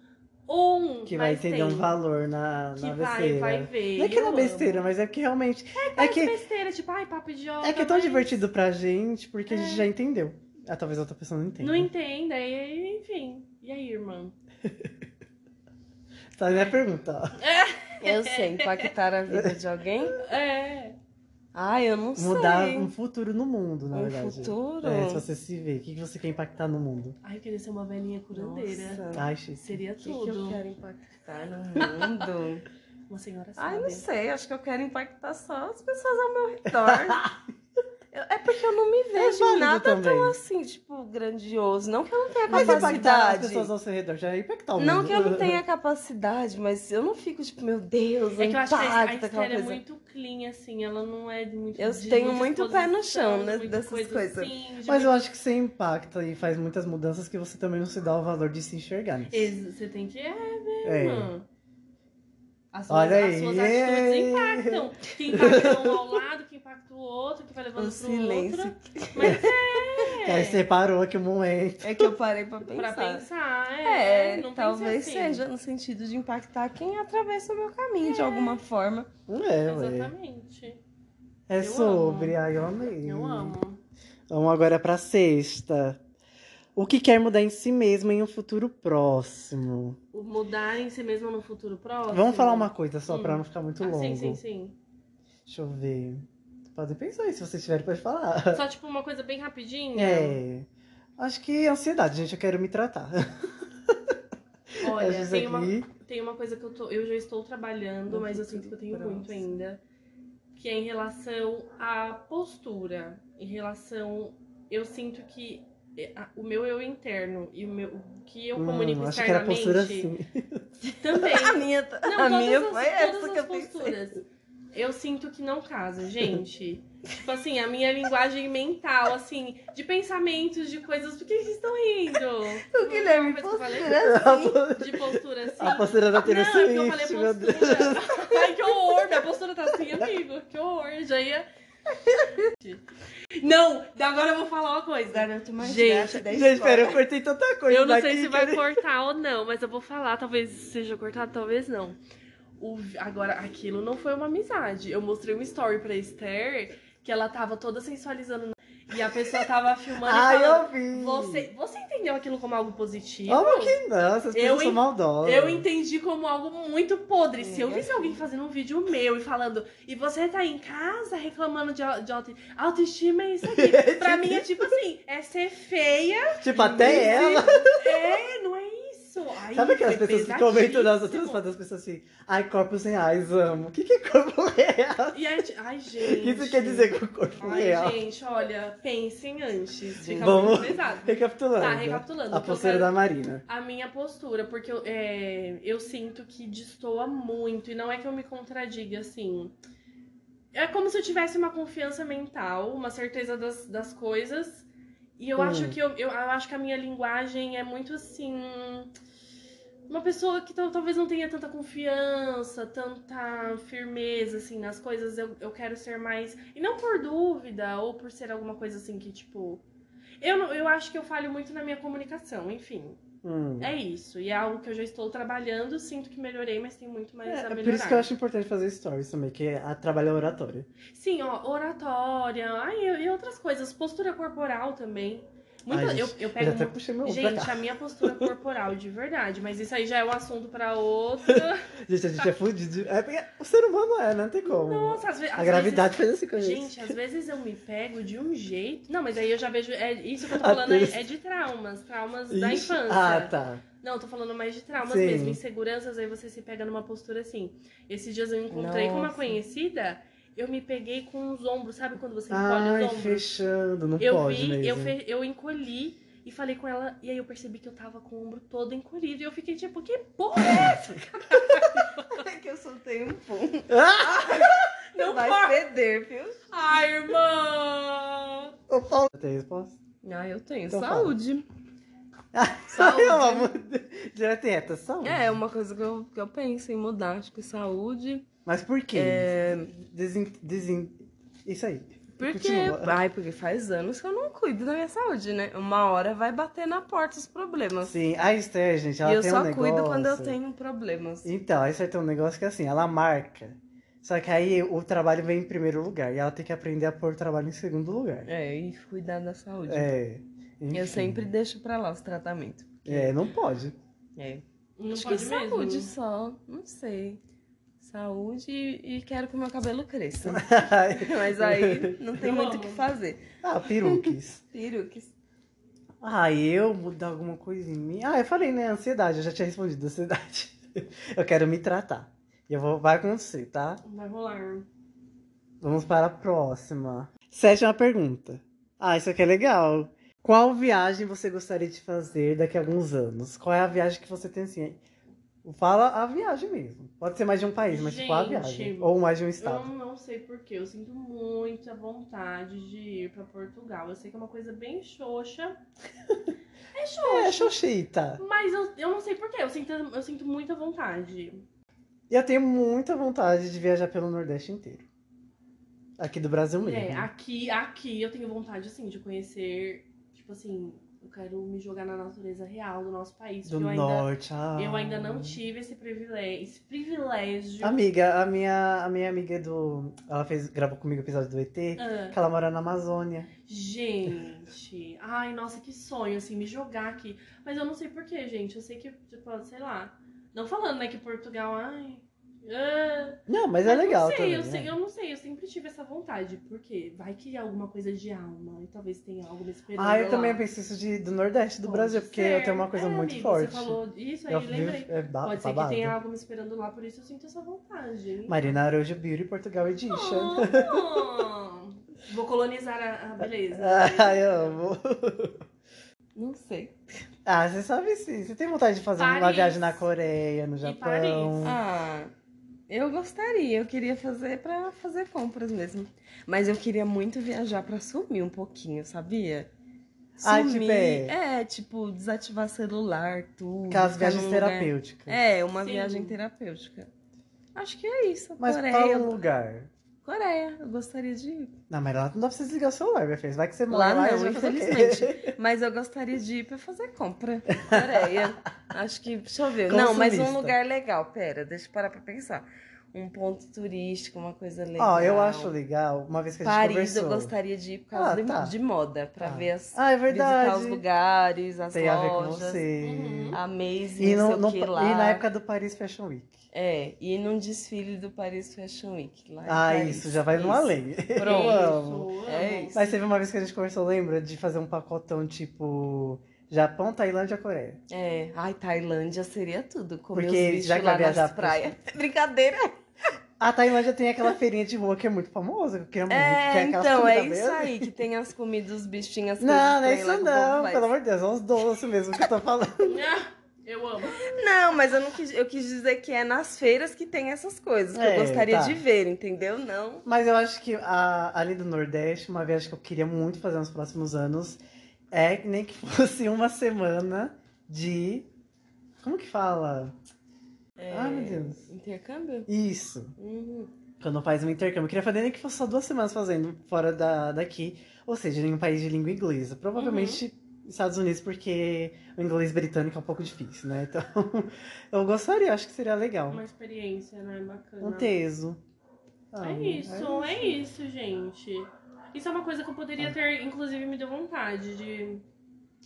um, Que vai entender tem, um valor na, que na vai, besteira. vai ver. Não é que é amo. besteira, mas é que realmente. É Parece que, besteira, tipo, ai, papo idiota. é que é tão mas divertido pra gente porque a É. gente já entendeu. Ah, talvez outra pessoa não entenda. Não entenda, e enfim. E aí, irmã? Tá, minha pergunta, ó. Eu sei, impactar a vida de alguém? É. Ah, eu não Mudar sei. um futuro no mundo, na Um verdade. futuro? É, se você se vê, o que que você quer impactar no mundo? Ai, eu queria ser uma velhinha curandeira. Nossa. Ai. Seria O que, que tudo. eu quero impactar no mundo? Uma senhora Ai, não sei. Acho que eu quero impactar só as pessoas ao meu redor. Eu- é porque eu não me vejo em válido nada tão também. assim, tipo, grandioso. Não que eu não tenha Mas as capacidade. pessoas ao seu redor já é mundo. Não que eu não tenha capacidade, mas eu não fico, tipo, meu Deus, É que eu acho que a, Esther é muito clean, assim, ela não é muito. Eu de tenho muito pé no chão, né, dessas coisa coisas. assim, de Mas eu muito- acho que você impacta e faz muitas mudanças que você também não se dá o valor de se enxergar. Ex- Você tem que. É, né, É. As suas, Olha as aí. suas atitudes impactam. Que impacta um ao lado, outro, que vai levando O pro silêncio. outro. Mas Que aí você parou aqui um momento. É que eu parei pra pra pensar. pensar, é. É, não talvez assim. seja no sentido de impactar quem atravessa o meu caminho de alguma forma. É, ué. Exatamente. É Eu sobre, ai, eu amei. Eu amo. Vamos agora pra sexta. O que quer mudar em si mesmo em um futuro próximo? O Mudar em si mesmo no futuro próximo. Vamos falar uma coisa só Hum. pra não ficar muito Ah, longo. sim, sim, sim. Deixa eu ver. Podem pensar aí, se vocês tiverem, pode falar. Só tipo uma coisa bem rapidinha. É. Acho que ansiedade, gente, eu quero me tratar. Olha, tem uma, tem uma coisa que eu, tô, eu já estou trabalhando, mas eu sinto que eu tenho muito ainda. Que é em relação à postura. Em relação. Eu sinto que é, a- o meu eu interno e o meu o que eu comunico Hum, acho que era a externamente postura assim. também. A minha, Não, a minha as, foi essa que eu pensei. Eu sinto que não casa, gente. tipo assim, a minha linguagem mental, assim, de pensamentos, de coisas. Por que vocês estão rindo? O Guilherme que eu falei? postura assim. De postura assim. A postura da Taylor Não, é porque eu falei meu Deus. postura. Ai, que horror! Minha postura tá assim, amigo. Que horror. Já ia. Não, agora eu vou falar uma coisa. Mais Gente, gato da Gente, pera, eu cortei tanta coisa Eu não daqui. sei se que vai cortar ou não, mas eu vou falar. Talvez seja cortado, talvez não. O- agora, aquilo não foi uma amizade. Eu mostrei um story pra Esther que ela tava toda sensualizando. E a pessoa tava filmando Ai, e falando. eu vi. Você, você entendeu aquilo como algo positivo? Como que não? Essas Eu pessoas são en- maldosas. Eu entendi como algo muito podre. Se eu visse Negativo. alguém fazendo um vídeo meu e falando, e você tá em casa reclamando de, de auto- autoestima, é isso aqui. pra mim é tipo assim, é ser feia. Tipo, até ela. É, não é isso. Ai, Sabe aquelas foi pessoas que comentam nas outras fotos das pessoas assim, ai, corpos reais, amo. O que, que é corpo real? E aí, ai, O gente. que isso quer dizer com corpo Ai, real? gente, olha, pensem antes. Fica Vamos muito pesado. recapitulando. Tá, recapitulando. A o que postura da Marina. A minha postura, porque eu, é, eu sinto que destoa muito, e não é que eu me contradiga, assim. É como se eu tivesse uma confiança mental, uma certeza das, das coisas, e eu Hum. acho que eu, eu, eu acho que a minha linguagem é muito assim. Uma pessoa que tal- talvez não tenha tanta confiança, tanta firmeza, assim, nas coisas, eu, eu quero ser mais. E não por dúvida, ou por ser alguma coisa assim que, tipo. Eu, eu acho que eu falho muito na minha comunicação, enfim. Hum. É isso. E é algo que eu já estou trabalhando, sinto que melhorei, mas tem muito mais É, a é melhorar. por isso que eu acho importante fazer stories também, que é a trabalhar oratória. Sim, ó, oratória, ai, e outras coisas. Postura corporal também. Muita, Ai, eu, gente, eu Eu pego. meu ombro Gente, a minha postura corporal, de verdade. Mas isso aí já é um assunto pra outra. Gente, a gente é fudido. É porque o ser humano é, não tem como. Nossa, às, ve às a gravidade fez assim com a vezes. gente. Gente, às vezes eu me pego de um jeito. Não, mas aí eu já vejo. É, isso que eu tô falando é, é de traumas, traumas da Ixi, infância. Ah, tá. Não, tô falando mais de traumas Sim. mesmo, inseguranças, aí você se pega numa postura assim. Esses dias eu encontrei com uma Nossa. conhecida, eu me peguei com os ombros, sabe quando você encolhe Ai, os ombros? fechando, não Eu pode vi, mesmo. eu, fe- eu encolhi e falei com ela, e aí eu percebi que eu tava com o ombro todo encolhido, e eu fiquei tipo, que porra é essa? É que eu soltei um pum. Não Vai pode! ceder, viu? Ai, irmã! Ô, Paulo, tem resposta? Ah, eu tenho. Então saúde. Saúde. Eu amo. Direto, saúde. É, uma coisa que eu, que eu penso em mudar. Acho que saúde. Mas por quê? É. Desin... Desin... Isso aí. Porque, Continua. ai, porque faz anos que eu não cuido da minha saúde, né? Uma hora vai bater na porta os problemas. Sim, a Esther, gente, ela e eu tem só um negócio... cuido quando eu tenho problemas. Então, a Esther tem um negócio que assim, ela marca. Só que aí o trabalho vem em primeiro lugar. E ela tem que aprender a pôr o trabalho em segundo lugar. É, e cuidar da saúde. É. enfim. Eu sempre deixo pra lá os tratamentos. É, não pode. É. Não Acho pode que mesmo. saúde só, não sei. Saúde e, e quero que o meu cabelo cresça. Mas aí não tem muito o que fazer. ah, peruques. Peruques. Ah, eu mudar alguma coisa em mim? Ah, eu falei, né? Ansiedade, eu já tinha respondido, ansiedade. Eu quero me tratar. E eu vou, vai acontecer, tá? Vai rolar. Vamos para a próxima. Sétima pergunta. Ah, isso aqui é legal. Qual viagem você gostaria de fazer daqui a alguns anos? Qual é a viagem que você tem assim? Fala a viagem mesmo. Pode ser mais de um país, mas tipo a Gente, viagem. Ou mais de um Eu estado. não sei porquê, eu sinto muita vontade de ir pra Portugal. Eu sei que é uma coisa bem xoxa. É É, xoxa. Xoxita. Mas eu, eu não sei porquê, eu sinto, eu sinto muita vontade. E eu tenho muita vontade de viajar pelo Nordeste inteiro. Aqui do Brasil mesmo. É, aqui, aqui eu tenho vontade, assim, de conhecer, tipo assim, eu quero me jogar na natureza real do nosso país. do eu ainda, Norte. Ah. eu ainda não tive esse privilégio. Esse privilégio. Amiga, a minha, a minha amiga do. Ela fez, gravou comigo o episódio do ET, Ah, que ela mora na Amazônia. gente, ai, nossa, que sonho, assim, me jogar aqui. Mas eu não sei porquê, gente. Eu sei que, tipo, sei lá. Não falando, né, que Portugal, ai, Ah, Não, mas é legal não sei, também. eu, sei, né? eu não sei, eu sempre tive essa vontade. Porque vai que é alguma coisa de alma e talvez tenha algo me esperando. Ah, eu lá. também penso isso de, do Nordeste do Pode Brasil, porque ser. eu tenho uma coisa É, muito amigo, forte. Você falou isso aí, eu lembrei. é Pode ser babado. que tenha algo me esperando lá, por isso eu sinto essa vontade. Marina Araújo Beauty Portugal Edition. Oh, vou colonizar a, a beleza. Ah, eu amo. Não sei. Ah, você sabe sim. Você tem vontade de fazer uma Paris. viagem na Coreia, no Japão? Paris. Ah, eu gostaria. Eu queria fazer pra fazer compras mesmo. Mas eu queria muito viajar pra sumir um pouquinho, sabia? Ah, Sumir. é- É, tipo, desativar celular, tudo. Aquelas viagens terapêuticas. É, uma Sim. viagem terapêutica. Acho que é isso. Mas Coreia. qual o lugar? Coreia, eu gostaria de ir. Não, mas lá não dá pra você desligar o celular, minha filha. Vai que você Lá mora lá e não, infelizmente. Mas eu gostaria de ir pra fazer compra. Coreia. Acho que. Deixa eu ver. Não, mas um Consumista. lugar legal. Pera, deixa eu parar pra pensar. Um ponto turístico, uma coisa legal. Ó, eu acho legal, uma vez que a gente Paris conversou. eu gostaria de ir por causa Ah, de, tá. de moda, pra Ah. ver as. Ah, é Visitar verdade. os lugares, as Tem a ver com lojas. você. Uhum. A Maze, E, não no, sei no- o que lá. e na época do Paris Fashion Week. É, e num desfile do Paris Fashion Week. Lá Ah, Paris. isso, já vai no Isso. além. Pronto. Eu amo. É isso. Mas teve uma vez que a gente conversou, lembra? De fazer um pacotão tipo Japão, Tailândia, Coreia. É, ai, Tailândia seria tudo. Comer Porque os bichos já que lá vai viajar nas praias. Brincadeira. A Tailândia tem aquela feirinha de rua que é muito famosa, que eu queria muito. que É, aquelas então, é isso verde. aí, que tem as comidas, os bichinhos. Não, não é isso não, faz. pelo amor de Deus, é uns doces mesmo que eu tô falando. Ah, Eu amo. Não, mas eu não quis, eu quis dizer que é nas feiras que tem essas coisas, que É, eu gostaria tá. de ver, entendeu? Não. Mas eu acho que a, ali do Nordeste, uma viagem que eu queria muito fazer nos próximos anos é nem que fosse uma semana de. Como que fala? É, Ai, meu Deus. Intercâmbio? Isso. Uhum. Quando faz um intercâmbio. Eu queria fazer nem que fosse só duas semanas fazendo fora da, daqui. Ou seja, em um país de língua inglesa. Provavelmente Estados Unidos, porque o inglês britânico é um pouco difícil, né? Então, eu gostaria, acho que seria legal. Uma experiência, né? Bacana. Um teso. Ah, É isso, é isso, gente. Isso é uma coisa que eu poderia ter, inclusive, me deu vontade de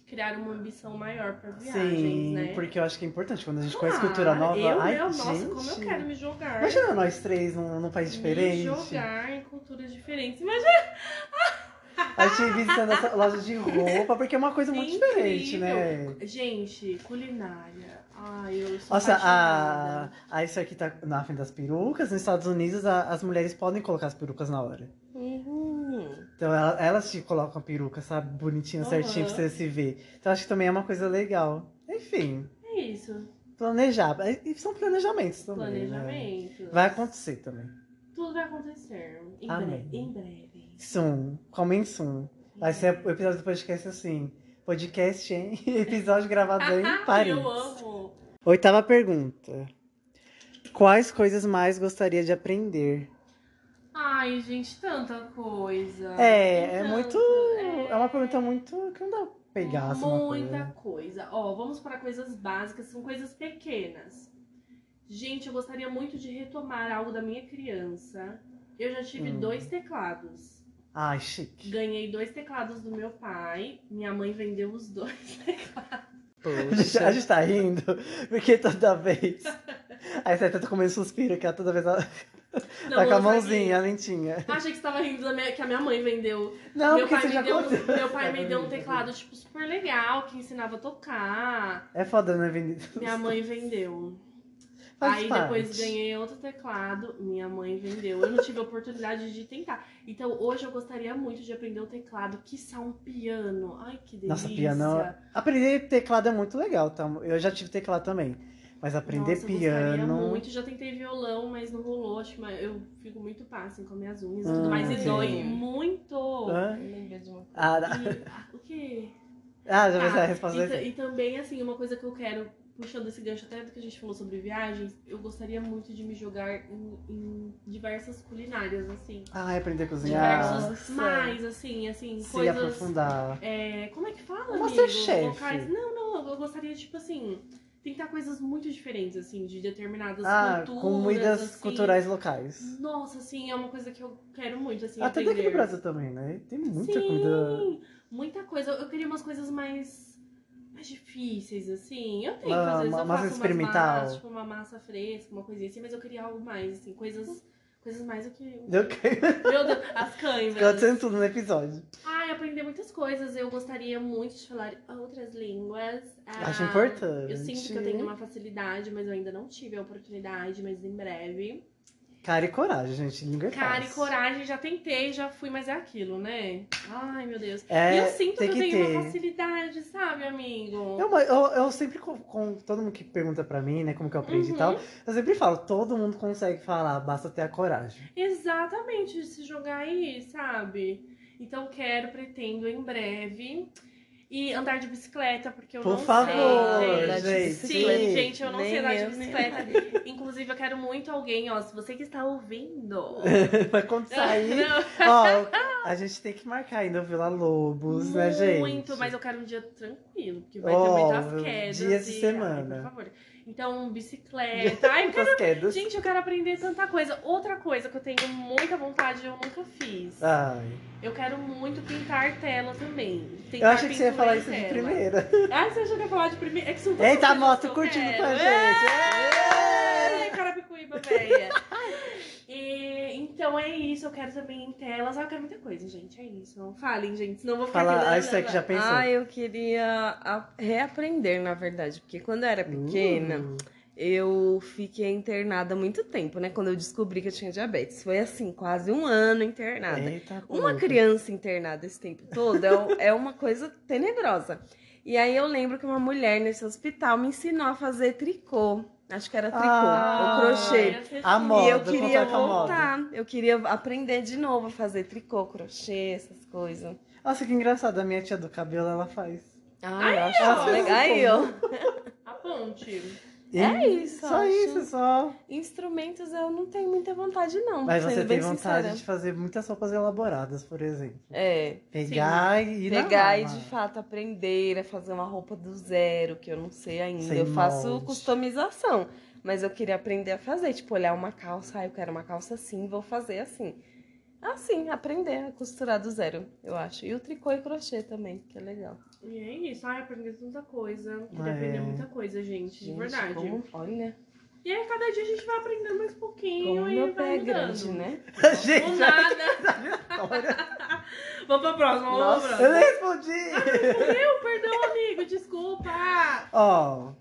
criar uma ambição maior pra viagens, Sim, né? porque eu acho que é importante quando a gente conhece Ah, cultura nova. Eu, Ai, eu, nossa, gente. como eu quero me jogar. Imagina nós três num, num país diferente. Me jogar em culturas diferentes. Mas A gente visitando essa loja de roupa, porque é uma coisa muito Incrível. diferente, né? Gente, culinária. Ai, eu sou Nossa, a, a, isso aqui tá na frente das perucas. Nos Estados Unidos, a- as mulheres podem colocar as perucas na hora. Uhum. Então ela- elas te colocam a peruca, sabe? Bonitinha, Aham. certinho pra você se ver. Então acho que também é uma coisa legal. Enfim, É isso. planejar. E são planejamentos também. Né? Planejamento. Vai acontecer também. Tudo vai acontecer. Em Amém. breve. Em breve. Soon. Comem soon. Vai ser o episódio do podcast assim. Podcast, hein? Episódio gravado em Paris. Eu amo. Oitava pergunta. Quais coisas mais gostaria de aprender? Ai, gente, tanta coisa. É, é Tanto, muito. É uma pergunta muito. que não dá pra pegar assim, Muita coisa. coisa. Ó, vamos para coisas básicas, são coisas pequenas. Gente, eu gostaria muito de retomar algo da minha criança. Eu já tive Hum. dois teclados. Ai, chique. Ganhei dois teclados do meu pai. Minha mãe vendeu os dois teclados. A gente, a gente tá rindo, porque toda vez. Aí você tá comendo suspiro, que toda vez ela Não, tá com a mãozinha, a lentinha. Achei que você tava rindo da minha- que a minha mãe vendeu. Não, meu, porque pai você me já deu, contou. meu pai me deu um teclado, tipo, super legal, que ensinava a tocar. É foda, né, Vinícius? Minha mãe vendeu. Faz Aí parte. depois ganhei outro teclado, minha mãe vendeu. Eu não tive a oportunidade de tentar. Então hoje eu gostaria muito de aprender o teclado, quiçá um piano. Ai, que delícia. Nossa, piano. Aprender teclado é muito legal, tá? Eu já tive teclado também. Mas aprender Nossa, eu gostaria piano. muito. Já tentei violão, mas não rolou. Acho que eu fico muito passa em comer as unhas e Ah, tudo mais. E dói muito. Hã? Eu lembrei de uma coisa. Ah, dá- E- ah, o quê? ah, já vai ser a Ah, resposta. e, ta- e também, assim, uma coisa que eu quero, puxando esse gancho até do que a gente falou sobre viagens, eu gostaria muito de me jogar em, em diversas culinárias, assim. Ah, aprender a cozinhar. Diversos Nossa. mais, assim, assim, Se coisas. aprofundar. É, como é que fala? Masterchef. Locais. Não, não, eu gostaria, tipo assim, tentar coisas muito diferentes, assim, de determinadas Ah, culturas. comidas assim. culturais locais. Nossa, assim, é uma coisa que eu quero muito, assim, Até aprender. daqui no Brasil também, né? Tem muita Sim, comida. muita coisa. Eu queria umas coisas mais. mais difíceis, assim. Eu tento, Uma- às vezes uma eu massa faço experimental. umas massas, tipo uma massa fresca, uma coisinha assim, mas eu queria algo mais, assim, coisas, coisas mais do que. Eu quero. Meu Deus, as câimbras. acontecendo tudo no episódio. Ai, aprender muitas coisas. Eu gostaria muito de falar outras línguas. Ah, Acho importante. Eu sinto que eu tenho uma facilidade, mas eu ainda não tive a oportunidade, mas em breve. Cara e coragem, gente. Língua é Cara, e coragem, já tentei, já fui, mas é aquilo, né? Ai, meu Deus. É, e eu sinto que eu que tenho ter. uma facilidade, sabe, amigo? Eu, eu, eu sempre, com, com todo mundo que pergunta pra mim, né, como que eu aprendi Uhum. e tal, eu sempre falo, todo mundo consegue falar, basta ter a coragem. Exatamente, de se jogar aí, sabe? Então quero, pretendo em breve. E andar de bicicleta, porque eu Por não favor, sei, Andar de gente. Sim, bicicleta. gente, eu não Nem sei andar de eu, nem bicicleta. Inclusive, eu quero muito alguém, ó, se você que está ouvindo. Mas quando sair, Não, ó, a gente tem que marcar ainda o Vila Lobos, né, gente? Muito, mas eu quero um dia tranquilo, porque vai Ó, ter muitas quedas. dias de e- semana. Ai, por favor. Então, bicicleta. Ai, eu quero... Gente, eu quero aprender tanta coisa. Outra coisa que eu tenho muita vontade e eu nunca fiz. Ai, Eu quero muito pintar tela também. eu Tentar achei que você ia falar isso de primeira. Ah, você achou que ia falar de primeira? É que são tantas Eita, a moto eu curtindo com a É! gente. Ai, Carapicuíba, véia. E, então é isso, eu quero também em telas. Ah, eu quero muita coisa, gente. É isso. Falem, gente, senão eu vou ficar Fala, a Esther que já pensou. Ah, eu queria reaprender, na verdade, porque quando eu era pequena, Uh, eu fiquei internada há muito tempo, né? Quando eu descobri que eu tinha diabetes. Foi assim, quase um ano internada. Eita, Uma porra. criança internada esse tempo todo é, é uma coisa tenebrosa. E aí eu lembro que uma mulher nesse hospital me ensinou a fazer tricô. Acho que era tricô, Ah, ou crochê. ser a moda. E eu queria voltar. Eu queria aprender de novo a fazer tricô, crochê, essas coisas. Nossa, que engraçado. A minha tia do cabelo, ela faz. Ah, eu acho legal. Aí, ó. A ponte. E É isso, Só acho. isso, só. Instrumentos eu não tenho muita vontade, não. Mas você tem vontade sincera. de fazer muitas roupas elaboradas, por exemplo. É. Pegar e ir Pegar e de fato aprender a fazer uma roupa do zero, que eu não sei ainda. Sem eu faço molde. customização. Mas eu queria aprender a fazer, tipo, olhar uma calça, ah, eu quero uma calça assim, vou fazer assim. Assim, aprender a costurar do zero, eu acho. E o tricô e crochê também, que é legal. E é isso. Ai, aprender tanta coisa. Queria É. aprender muita coisa, gente. De Gente, verdade. como- olha, E aí, cada dia a gente vai aprendendo mais pouquinho como e meu vai pé é mudando. grande, né? Ou Gente, nada. olha. Vamos pra próxima, vamos Nossa. pra Eu próxima. nem respondi! Eu, perdão, amigo, desculpa. Ó,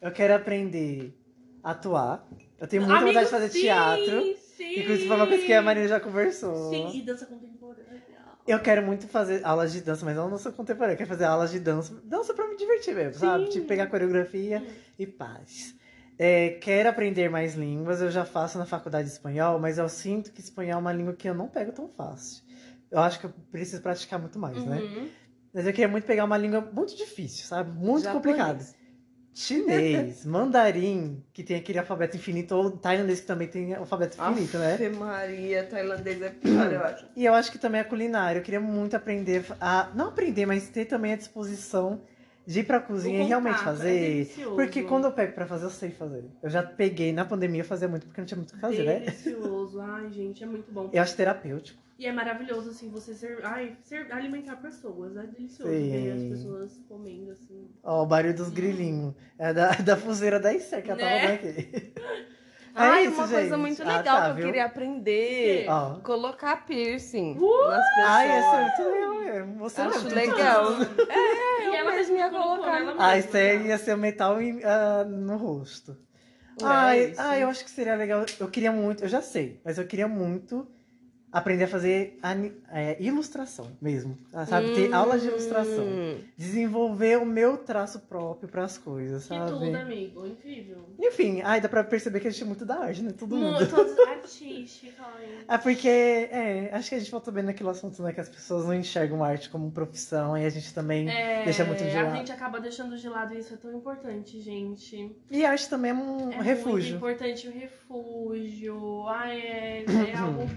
eu quero aprender a atuar. Eu tenho muita Amigo, vontade de fazer sim, teatro. Sim. Inclusive, foi uma coisa que a Marina já conversou. Sim, e dança contemporânea. Eu quero muito fazer aulas de dança, mas eu não sou contemporânea. Eu quero fazer aulas de dança. Dança pra me divertir mesmo, sabe? Sim. Tipo, pegar coreografia Hum. e paz. É, quero aprender mais línguas. Eu já faço na faculdade de espanhol, mas eu sinto que espanhol é uma língua que eu não pego tão fácil. Eu acho que eu preciso praticar muito mais, né? Uhum. Mas eu queria muito pegar uma língua muito difícil, sabe? Muito Japonês. complicada. Chinês, mandarim, que tem aquele alfabeto infinito, ou tailandês que também tem alfabeto infinito, né? Ave Maria, tailandês é pior, eu acho. E eu acho que também a culinária. Eu queria muito aprender a. Não aprender, mas ter também a disposição de ir pra cozinha e realmente é fazer. delicioso. porque quando eu pego pra fazer, eu sei fazer. Eu já peguei na pandemia fazer muito porque não tinha muito o que fazer, né? Delicioso. Ai, gente, é muito bom. Eu acho terapêutico. E é maravilhoso, assim, você ser... Ai, ser... alimentar pessoas. É delicioso Sim. ver as pessoas comendo, assim. Ó, o barulho dos grilinhos. É da, da fuzeira da Esther que ela tava Né? vendo aqui. Ai, É isso, uma coisa gente. muito Ah, legal tá, que eu viu? queria aprender. Ó. Colocar piercing Uh! nas pessoas. Ai, esse é muito legal mesmo. Você Acho não. legal. É, eu mesma ia colocar. Ela A mesma, Esther tá? ia ser o metal em- ah, no rosto. É Ai, isso. ai, eu acho que seria legal. Eu queria muito, eu já sei, mas eu queria muito aprender a fazer é, ilustração mesmo. ah, Sabe? Ter aulas de ilustração. Hum. Desenvolver o meu traço próprio pras coisas, Que sabe? tudo, amigo. Incrível. Enfim, ai, dá pra perceber que a gente é muito da arte, né? Todo mundo. Muito todos artísticos. ai. É porque, é, acho que a gente volta bem naquele assunto, né? Que as pessoas não enxergam a arte como profissão e a gente também É, deixa muito de A lado. gente acaba deixando de lado e isso é tão importante, gente. E a arte também é um É muito refúgio. importante o refúgio. Ai, é, é algo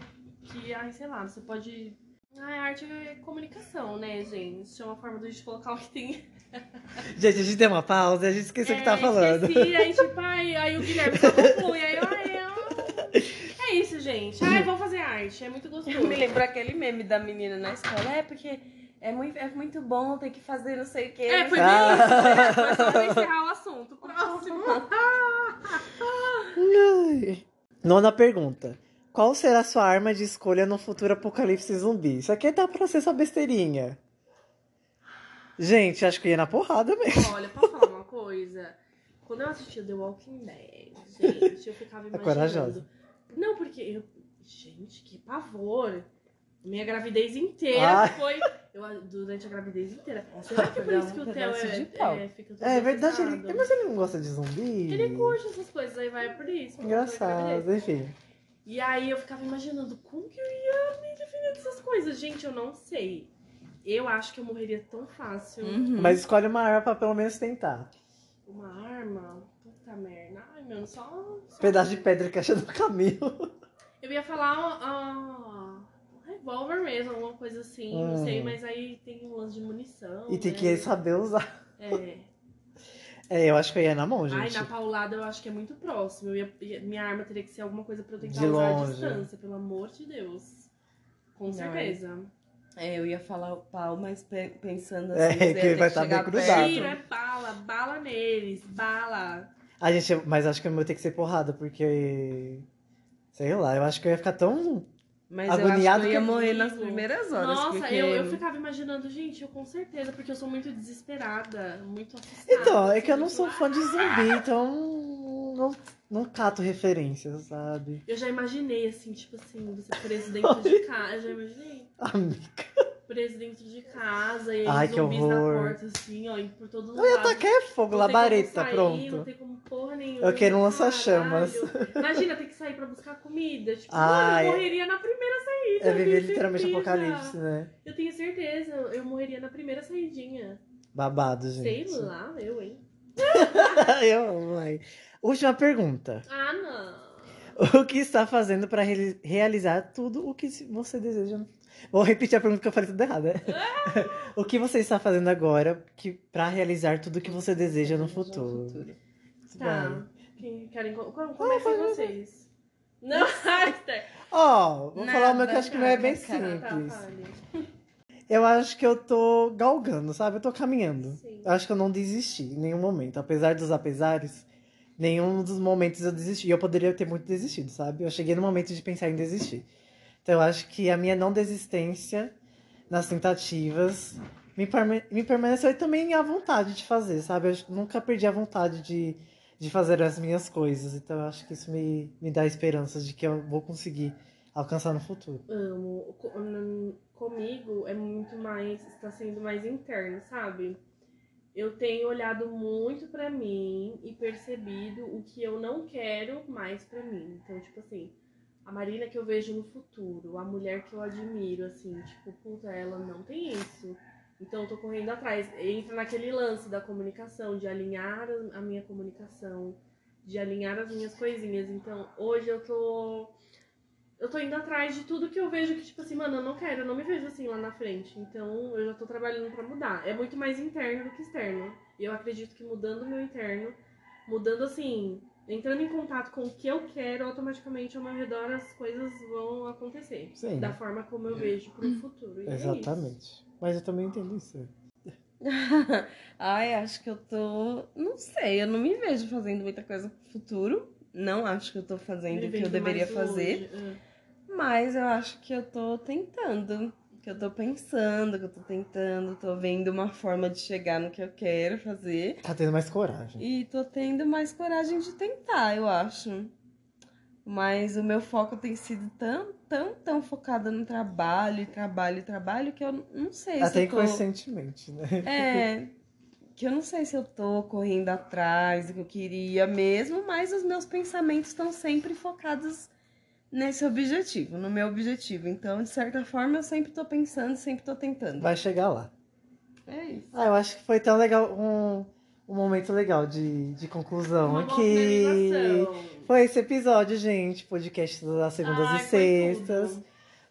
que, ai, sei lá, você pode. Ai, arte é comunicação, né, gente? É uma forma de a gente colocar o que tem. Gente, a gente deu uma pausa e a gente esqueceu o que É, tava falando. Esqueci, aí, tipo, ai, aí o Guilherme só conclui. Aí, eu, ai, eu... É isso, gente. Ai, vamos fazer arte. É muito gostoso. Eu me lembro aquele meme da menina na escola. É porque é muito, é muito bom ter que fazer não sei o quê. É, foi mas- bem Ah. isso. né? Foi só pra encerrar o assunto. Próximo. Nona pergunta. Qual será a sua arma de escolha no futuro apocalipse zumbi? Isso aqui dá pra ser só besteirinha. Gente, acho que ia na porrada mesmo. Olha, posso falar uma coisa? Quando eu assistia The Walking Dead, gente, eu ficava imaginando. É corajosa. Não, porque eu. Gente, que pavor. Minha gravidez inteira Ai. foi. Eu, durante a gravidez inteira. Será que é por isso que o Theo é, é, fica todo É verdade, ele... mas ele não gosta de zumbi. Ele curte essas coisas, aí vai por isso. Engraçado, enfim. E aí eu ficava imaginando como que eu ia me defender dessas coisas. Gente, eu não sei. Eu acho que eu morreria tão fácil. Uhum. Mas escolhe uma arma pra pelo menos tentar. Uma arma? Puta merda. Ai, meu, só. só... Pedaço de pedra que acha no caminho. Eu ia falar ah, um revólver mesmo, alguma coisa assim, Hum. não sei, mas aí tem um lance de munição. E tem né? que saber usar. É. É, eu acho que eu ia na mão, Ai, gente. na paulada eu acho que é muito próximo. Eu ia- minha arma teria que ser alguma coisa pra eu tentar De usar à longe. distância, pelo amor de Deus. Com Não, certeza. É, eu ia falar o pau, mas pe- pensando É, assim, que você ia ter vai tá bem perto. Tiro, é bala, bala neles, bala. A gente, mas acho que eu vou ter que ser porrada, porque. Sei lá, eu acho que eu ia ficar tão. Mas Agoniado eu acho que eu ia que- morrer nas primeiras horas. Nossa, porque... eu, eu ficava imaginando, gente, eu com certeza, porque eu sou muito desesperada, muito assustada. Então, é que eu assim, não tipo, sou fã de zumbi, então. Não, não cato referências, sabe? Eu já imaginei, assim, tipo assim, você preso dentro de casa. Eu já imaginei. Amiga. Preso dentro de casa e Ai, que zumbis na horror. porta, assim, ó, e por todo Eu ia tacar fogo, Não tem labareda, como sair, pronto. Não tem como porra nenhuma. Eu quero um lança-chamas. Imagina, ter que sair pra buscar comida. Tipo, Ai. mano, eu morreria na primeira saída. É viver literalmente certeza. apocalipse, né? Eu tenho certeza, eu morreria na primeira saidinha. Babado, Sei gente. lá, eu, hein? eu amo, ai. Última pergunta. Ah, não. O que está fazendo para reali- realizar tudo o que você deseja? no- Vou repetir a pergunta que eu falei tudo errado, né? o que você está fazendo agora que para realizar tudo o que você deseja no futuro? Tá. Quem querem. co- Como comecem vocês? Não, Esther. Ó, vou falar o meu que eu Nada, acho que não é bem Tá, simples. Eu acho que eu tô galgando, sabe? Eu tô caminhando. Sim. Eu acho que eu não desisti em nenhum momento. Apesar dos apesares, nenhum dos momentos eu desisti. E eu poderia ter muito desistido, sabe? Eu cheguei no momento de pensar em desistir. Então eu acho que a minha não desistência nas tentativas me, perma- me permaneceu também a vontade de fazer, sabe? Eu nunca perdi a vontade de, de fazer as minhas coisas. Então eu acho que isso me, me dá esperanças de que eu vou conseguir alcançar no futuro. Amo. Co- Comigo é muito mais. Está sendo mais interno, sabe? Eu tenho olhado muito pra mim e percebido o que eu não quero mais pra mim. Então, tipo assim, a Marina que eu vejo no futuro, a mulher que eu admiro, assim, tipo, puta, ela não tem isso. Então eu tô correndo atrás. Entra naquele lance da comunicação, de alinhar a minha comunicação, de alinhar as minhas coisinhas. Então, hoje eu tô. Eu tô indo atrás de tudo que eu vejo que, tipo assim, mano, eu não quero, eu não me vejo assim lá na frente. Então eu já tô trabalhando pra mudar. É muito mais interno do que externo. E eu acredito que mudando o meu interno, mudando assim, entrando em contato com o que eu quero, automaticamente ao meu redor as coisas vão acontecer. Sim. Da forma como eu vejo pro futuro. E é isso. Exatamente. Mas eu também entendo isso. Ai, acho que eu tô. Não sei, eu não me vejo fazendo muita coisa pro futuro. Não acho que eu tô fazendo o que eu deveria fazer. hoje. É. Mas eu acho que eu tô tentando. Que eu tô pensando, que eu tô tentando, tô vendo uma forma de chegar no que eu quero fazer. Tá tendo mais coragem. E tô tendo mais coragem de tentar, eu acho. Mas o meu foco tem sido tão, tão, tão focado no trabalho, trabalho, trabalho, que eu não sei se Até eu tô... inconscientemente, né? É, que eu não sei se eu tô correndo atrás do que eu queria mesmo, mas os meus pensamentos estão sempre focados nesse objetivo, no meu objetivo. Então, de certa forma, eu sempre tô pensando, sempre tô tentando. Vai chegar lá. É isso. Ah, eu acho que foi tão legal, um, um momento legal de, de conclusão Uma aqui. Foi esse episódio, gente. Podcast das segundas Ai, e sextas. tudo.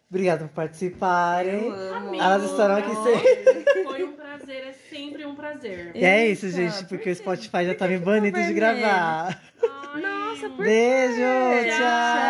Obrigada por participarem. Eu amo. Amigo, Elas estarão aqui olha, Foi um prazer, é sempre um prazer. E é isso, Eita, gente, por porque o Spotify já tá me ficou banindo de gravar. Ai, Nossa, por Beijo, Tchau. tchau.